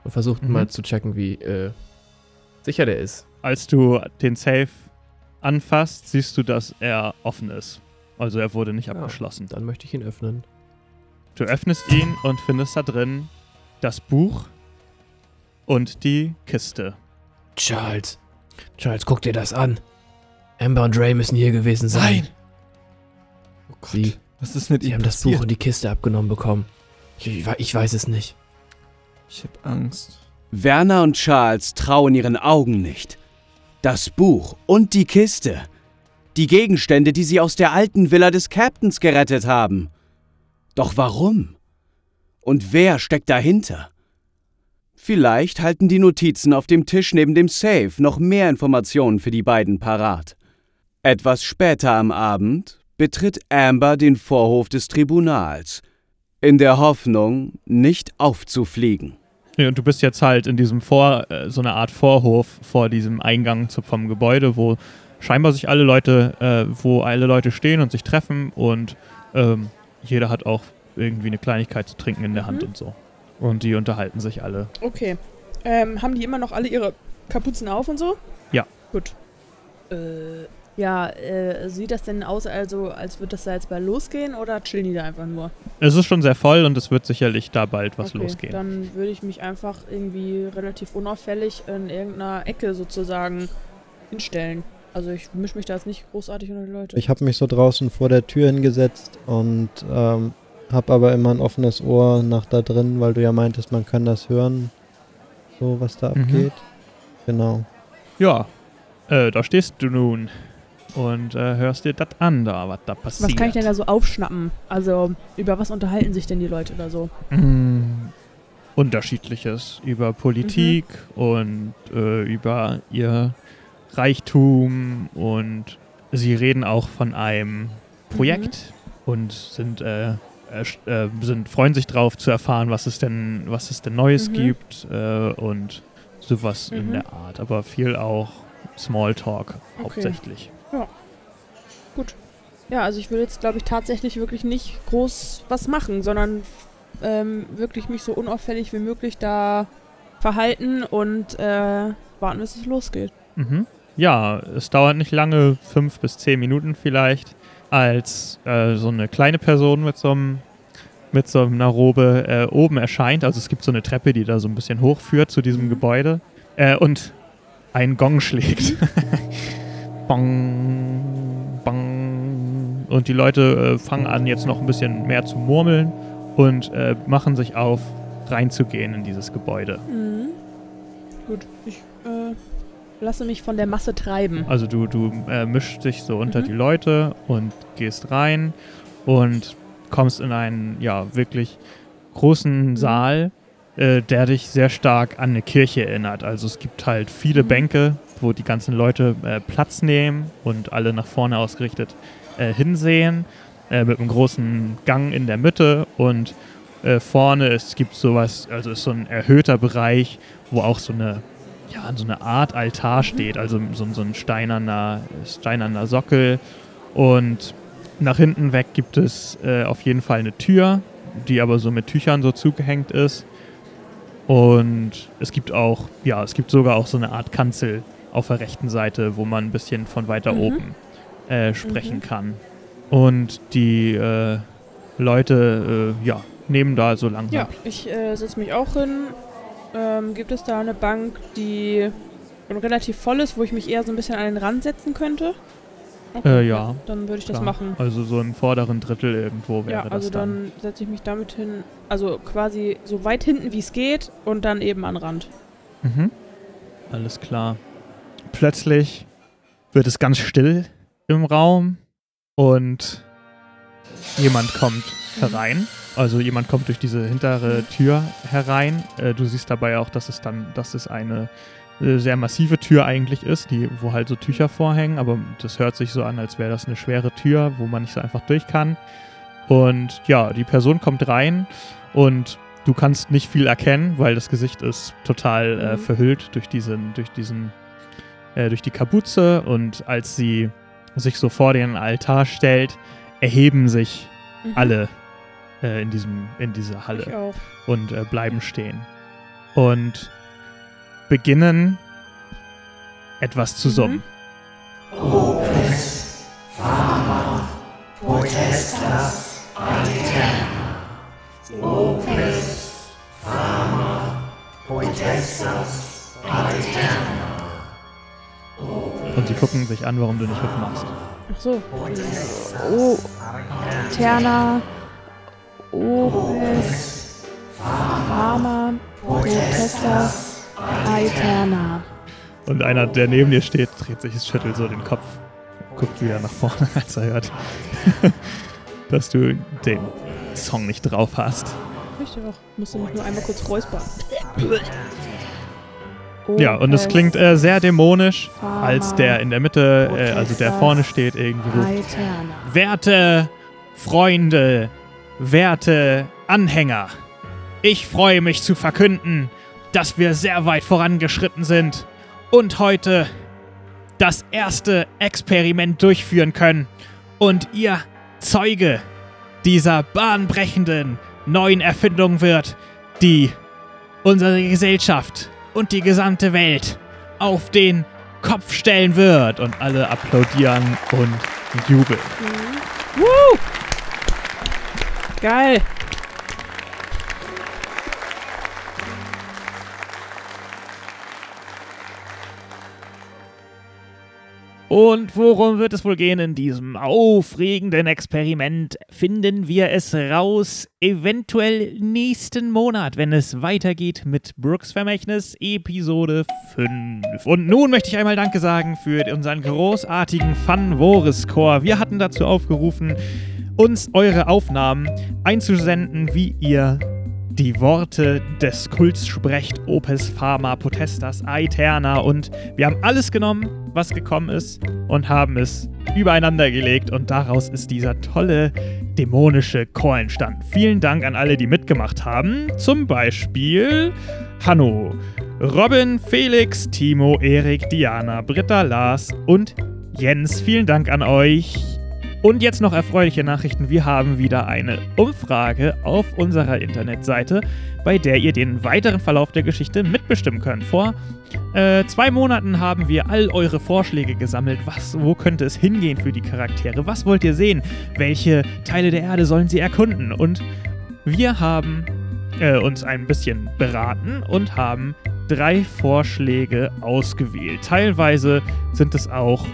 Und versuche Mhm. mal zu checken, wie äh, sicher der ist. Als du den Safe anfasst, siehst du, dass er offen ist. Also er wurde nicht Ja. abgeschlossen. Dann möchte ich ihn öffnen. Du öffnest ihn und findest da drin das Buch und die Kiste. Charles. Charles, guck dir das an. Amber und Ray müssen hier gewesen sein. Nein! Oh Gott. Sie, Was ist mit sie ihm haben das passiert? Buch und die Kiste abgenommen bekommen. Ich, ich weiß es nicht. Ich hab Angst. Werner und Charles trauen ihren Augen nicht. Das Buch und die Kiste. Die Gegenstände, die sie aus der alten Villa des Captains gerettet haben. Doch warum? Und wer steckt dahinter? Vielleicht halten die Notizen auf dem Tisch neben dem Safe noch mehr Informationen für die beiden parat. Etwas später am Abend betritt Amber den Vorhof des Tribunals, in der Hoffnung, nicht aufzufliegen. Ja, und du bist jetzt halt in diesem Vor, äh, so eine Art Vorhof vor diesem Eingang vom Gebäude, wo scheinbar sich alle Leute, äh, wo alle Leute stehen und sich treffen und ähm, jeder hat auch irgendwie eine Kleinigkeit zu trinken in der Hand Mhm. und so. Und die unterhalten sich alle. Okay. Ähm, haben die immer noch alle ihre Kapuzen auf und so? Ja. Gut. Äh, ja, äh, sieht das denn aus, also, als würde das da jetzt bald losgehen oder chillen die da einfach nur? Es ist schon sehr voll und es wird sicherlich da bald was okay, losgehen. Dann würde ich mich einfach irgendwie relativ unauffällig in irgendeiner Ecke sozusagen hinstellen. Also ich mische mich da jetzt nicht großartig unter die Leute. Ich habe mich so draußen vor der Tür hingesetzt und ähm, habe aber immer ein offenes Ohr nach da drin, weil du ja meintest, man kann das hören, so was da Mhm. abgeht. Genau. Ja, äh, da stehst du nun und äh, hörst dir das an, da, was da passiert. was kann ich denn da so aufschnappen? Also über was unterhalten sich denn die Leute oder so? Mm, Unterschiedliches über Politik und äh, über ihr Reichtum und sie reden auch von einem Projekt und sind, äh, äh, äh, sind freuen sich drauf zu erfahren, was es denn, was es denn Neues Mhm. gibt äh, und sowas in Mhm. der Art, aber viel auch Smalltalk Okay. hauptsächlich. Ja, also ich will jetzt, glaube ich, tatsächlich wirklich nicht groß was machen, sondern ähm, wirklich mich so unauffällig wie möglich da verhalten und äh, warten, bis es losgeht. Mhm. Ja, es dauert nicht lange, fünf bis zehn Minuten vielleicht, als äh, so eine kleine Person mit so einem mit so einer Robe äh, oben erscheint. Also es gibt so eine Treppe, die da so ein bisschen hochführt zu diesem Mhm. Gebäude äh, und ein Gong schlägt. bang, bang. Und die Leute äh, fangen an, jetzt noch ein bisschen mehr zu murmeln und äh, machen sich auf, reinzugehen in dieses Gebäude. Mhm. Gut, ich äh, lasse mich von der Masse treiben. Also du, du äh, mischst dich so unter Mhm. die Leute und gehst rein und kommst in einen ja wirklich großen Mhm. Saal, äh, der dich sehr stark an eine Kirche erinnert. Also es gibt halt viele Mhm. Bänke, wo die ganzen Leute äh, Platz nehmen und alle nach vorne ausgerichtet äh, hinsehen, äh, mit einem großen Gang in der Mitte und äh, vorne es gibt sowas, also ist so ein erhöhter Bereich, wo auch so eine ja, so eine Art Altar steht, also so, so ein steinerner, steinerner Sockel. Und nach hinten weg gibt es äh, auf jeden Fall eine Tür, die aber so mit Tüchern so zugehängt ist. Und es gibt auch, ja, es gibt sogar auch so eine Art Kanzel auf der rechten Seite, wo man ein bisschen von weiter Mhm. oben äh, sprechen Mhm. kann. Und die äh, Leute, äh, ja, nehmen da so langsam Ja, ich äh, setze mich auch hin. Ähm, gibt es da eine Bank, die relativ voll ist, wo ich mich eher so ein bisschen an den Rand setzen könnte? Äh, ja, Dann würde ich das klar. machen. Also so im vorderen Drittel irgendwo wäre Ja, das also dann. dann setze ich mich damit hin, also quasi so weit hinten wie es geht und dann eben an den Rand. Mhm. Alles klar. Plötzlich wird es ganz still im Raum und jemand kommt herein Also jemand kommt durch diese hintere Tür herein. Äh, du siehst dabei auch, dass es dann, dass es eine äh, sehr massive Tür eigentlich ist, die, wo halt so Tücher vorhängen, aber das hört sich so an, als wäre das eine schwere Tür, wo man nicht so einfach durch kann. Und ja, die Person kommt rein und du kannst nicht viel erkennen, weil das Gesicht ist total äh, Mhm. verhüllt durch diesen, durch diesen, äh, durch die Kapuze und als sie sich so vor den Altar stellt, erheben sich Mhm. alle äh, in, diesem, in dieser Halle und äh, bleiben stehen. Und beginnen etwas zu summen. Und sie gucken sich an, warum du nicht mitmachst. Ach so. Oh. Terna. Opes. Pharma. Protestas. Aeterna. Und einer, der neben dir steht, dreht sich, schüttelt so den Kopf, guckt wieder nach vorne, als er hört, dass du den Song nicht drauf hast. Richtig auch. Musste mich nur einmal kurz räuspern. Ja, und es klingt äh, sehr dämonisch, als der in der Mitte, äh, also der vorne steht, irgendwie ruft. Werte Freunde, werte Anhänger, ich freue mich zu verkünden, dass wir sehr weit vorangeschritten sind und heute das erste Experiment durchführen können und ihr Zeuge dieser bahnbrechenden neuen Erfindung wird, die unsere Gesellschaft und die gesamte Welt auf den Kopf stellen wird. Und alle applaudieren und jubeln. Mhm. Woo! Geil. Und worum wird es wohl gehen in diesem aufregenden Experiment? Finden wir es raus, eventuell nächsten Monat, wenn es weitergeht mit Brooks Vermächtnis Episode 5. Und nun möchte ich einmal Danke sagen für unseren großartigen Fun-Voris-Chor. Wir hatten dazu aufgerufen, uns eure Aufnahmen einzusenden, wie ihr die Worte des Kults sprecht, Opes Pharma Potestas Aeterna und wir haben alles genommen, was gekommen ist und haben es übereinander gelegt und daraus ist dieser tolle dämonische Chor entstanden. Vielen Dank an alle, die mitgemacht haben. Zum Beispiel Hanno, Robin, Felix, Timo, Erik, Diana, Britta, Lars und Jens. Vielen Dank an euch. Und jetzt noch erfreuliche Nachrichten. Wir haben wieder eine Umfrage auf unserer Internetseite, bei der ihr den weiteren Verlauf der Geschichte mitbestimmen könnt. Vor äh, zwei Monaten haben wir all eure Vorschläge gesammelt. Was, wo könnte es hingehen für die Charaktere? Was wollt ihr sehen? Welche Teile der Erde sollen sie erkunden? Und wir haben äh, uns ein bisschen beraten und haben drei Vorschläge ausgewählt. Teilweise sind es auch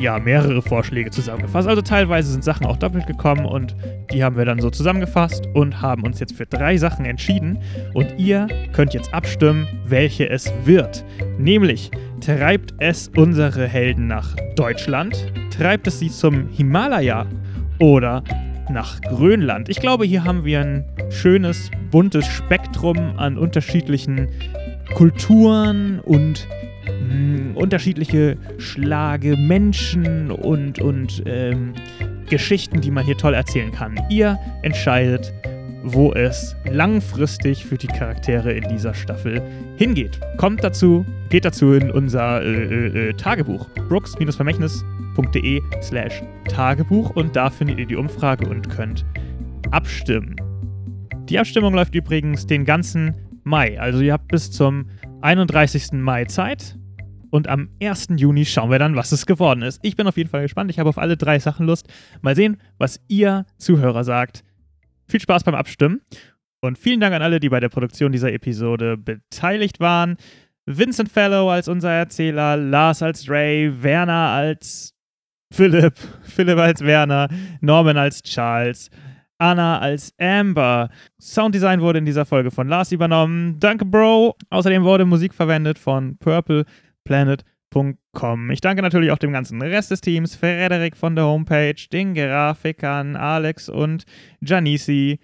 ja, mehrere Vorschläge zusammengefasst. Also teilweise sind Sachen auch doppelt gekommen und die haben wir dann so zusammengefasst und haben uns jetzt für drei Sachen entschieden. Und ihr könnt jetzt abstimmen, welche es wird. Nämlich, treibt es unsere Helden nach Deutschland? Treibt es sie zum Himalaya? Oder nach Grönland? Ich glaube, hier haben wir ein schönes, buntes Spektrum an unterschiedlichen Kulturen und mh, unterschiedliche Schlage Menschen und, und ähm, Geschichten, die man hier toll erzählen kann. Ihr entscheidet, wo es langfristig für die Charaktere in dieser Staffel hingeht. Kommt dazu, geht dazu in unser äh, äh, äh, Tagebuch. brooks-vermächtnis.de slash Tagebuch und da findet ihr die Umfrage und könnt abstimmen. Die Abstimmung läuft übrigens den ganzen Mai. Also ihr habt bis zum 31. Mai Zeit. Und am 1. Juni schauen wir dann, was es geworden ist. Ich bin auf jeden Fall gespannt. Ich habe auf alle drei Sachen Lust. Mal sehen, was ihr Zuhörer sagt. Viel Spaß beim Abstimmen. Und vielen Dank an alle, die bei der Produktion dieser Episode beteiligt waren. Vincent Fellow als unser Erzähler, Lars als Ray, Werner als Philipp, Philipp als Werner, Norman als Charles, Anna als Amber. Sounddesign wurde in dieser Folge von Lars übernommen. Danke, Bro. Außerdem wurde Musik verwendet von purpleplanet.com. Ich danke natürlich auch dem ganzen Rest des Teams, Frederik von der Homepage, den Grafikern, Alex und Janisi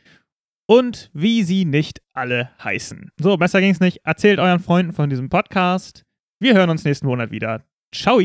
und wie sie nicht alle heißen. So, besser ging's nicht. Erzählt euren Freunden von diesem Podcast. Wir hören uns nächsten Monat wieder. Ciao!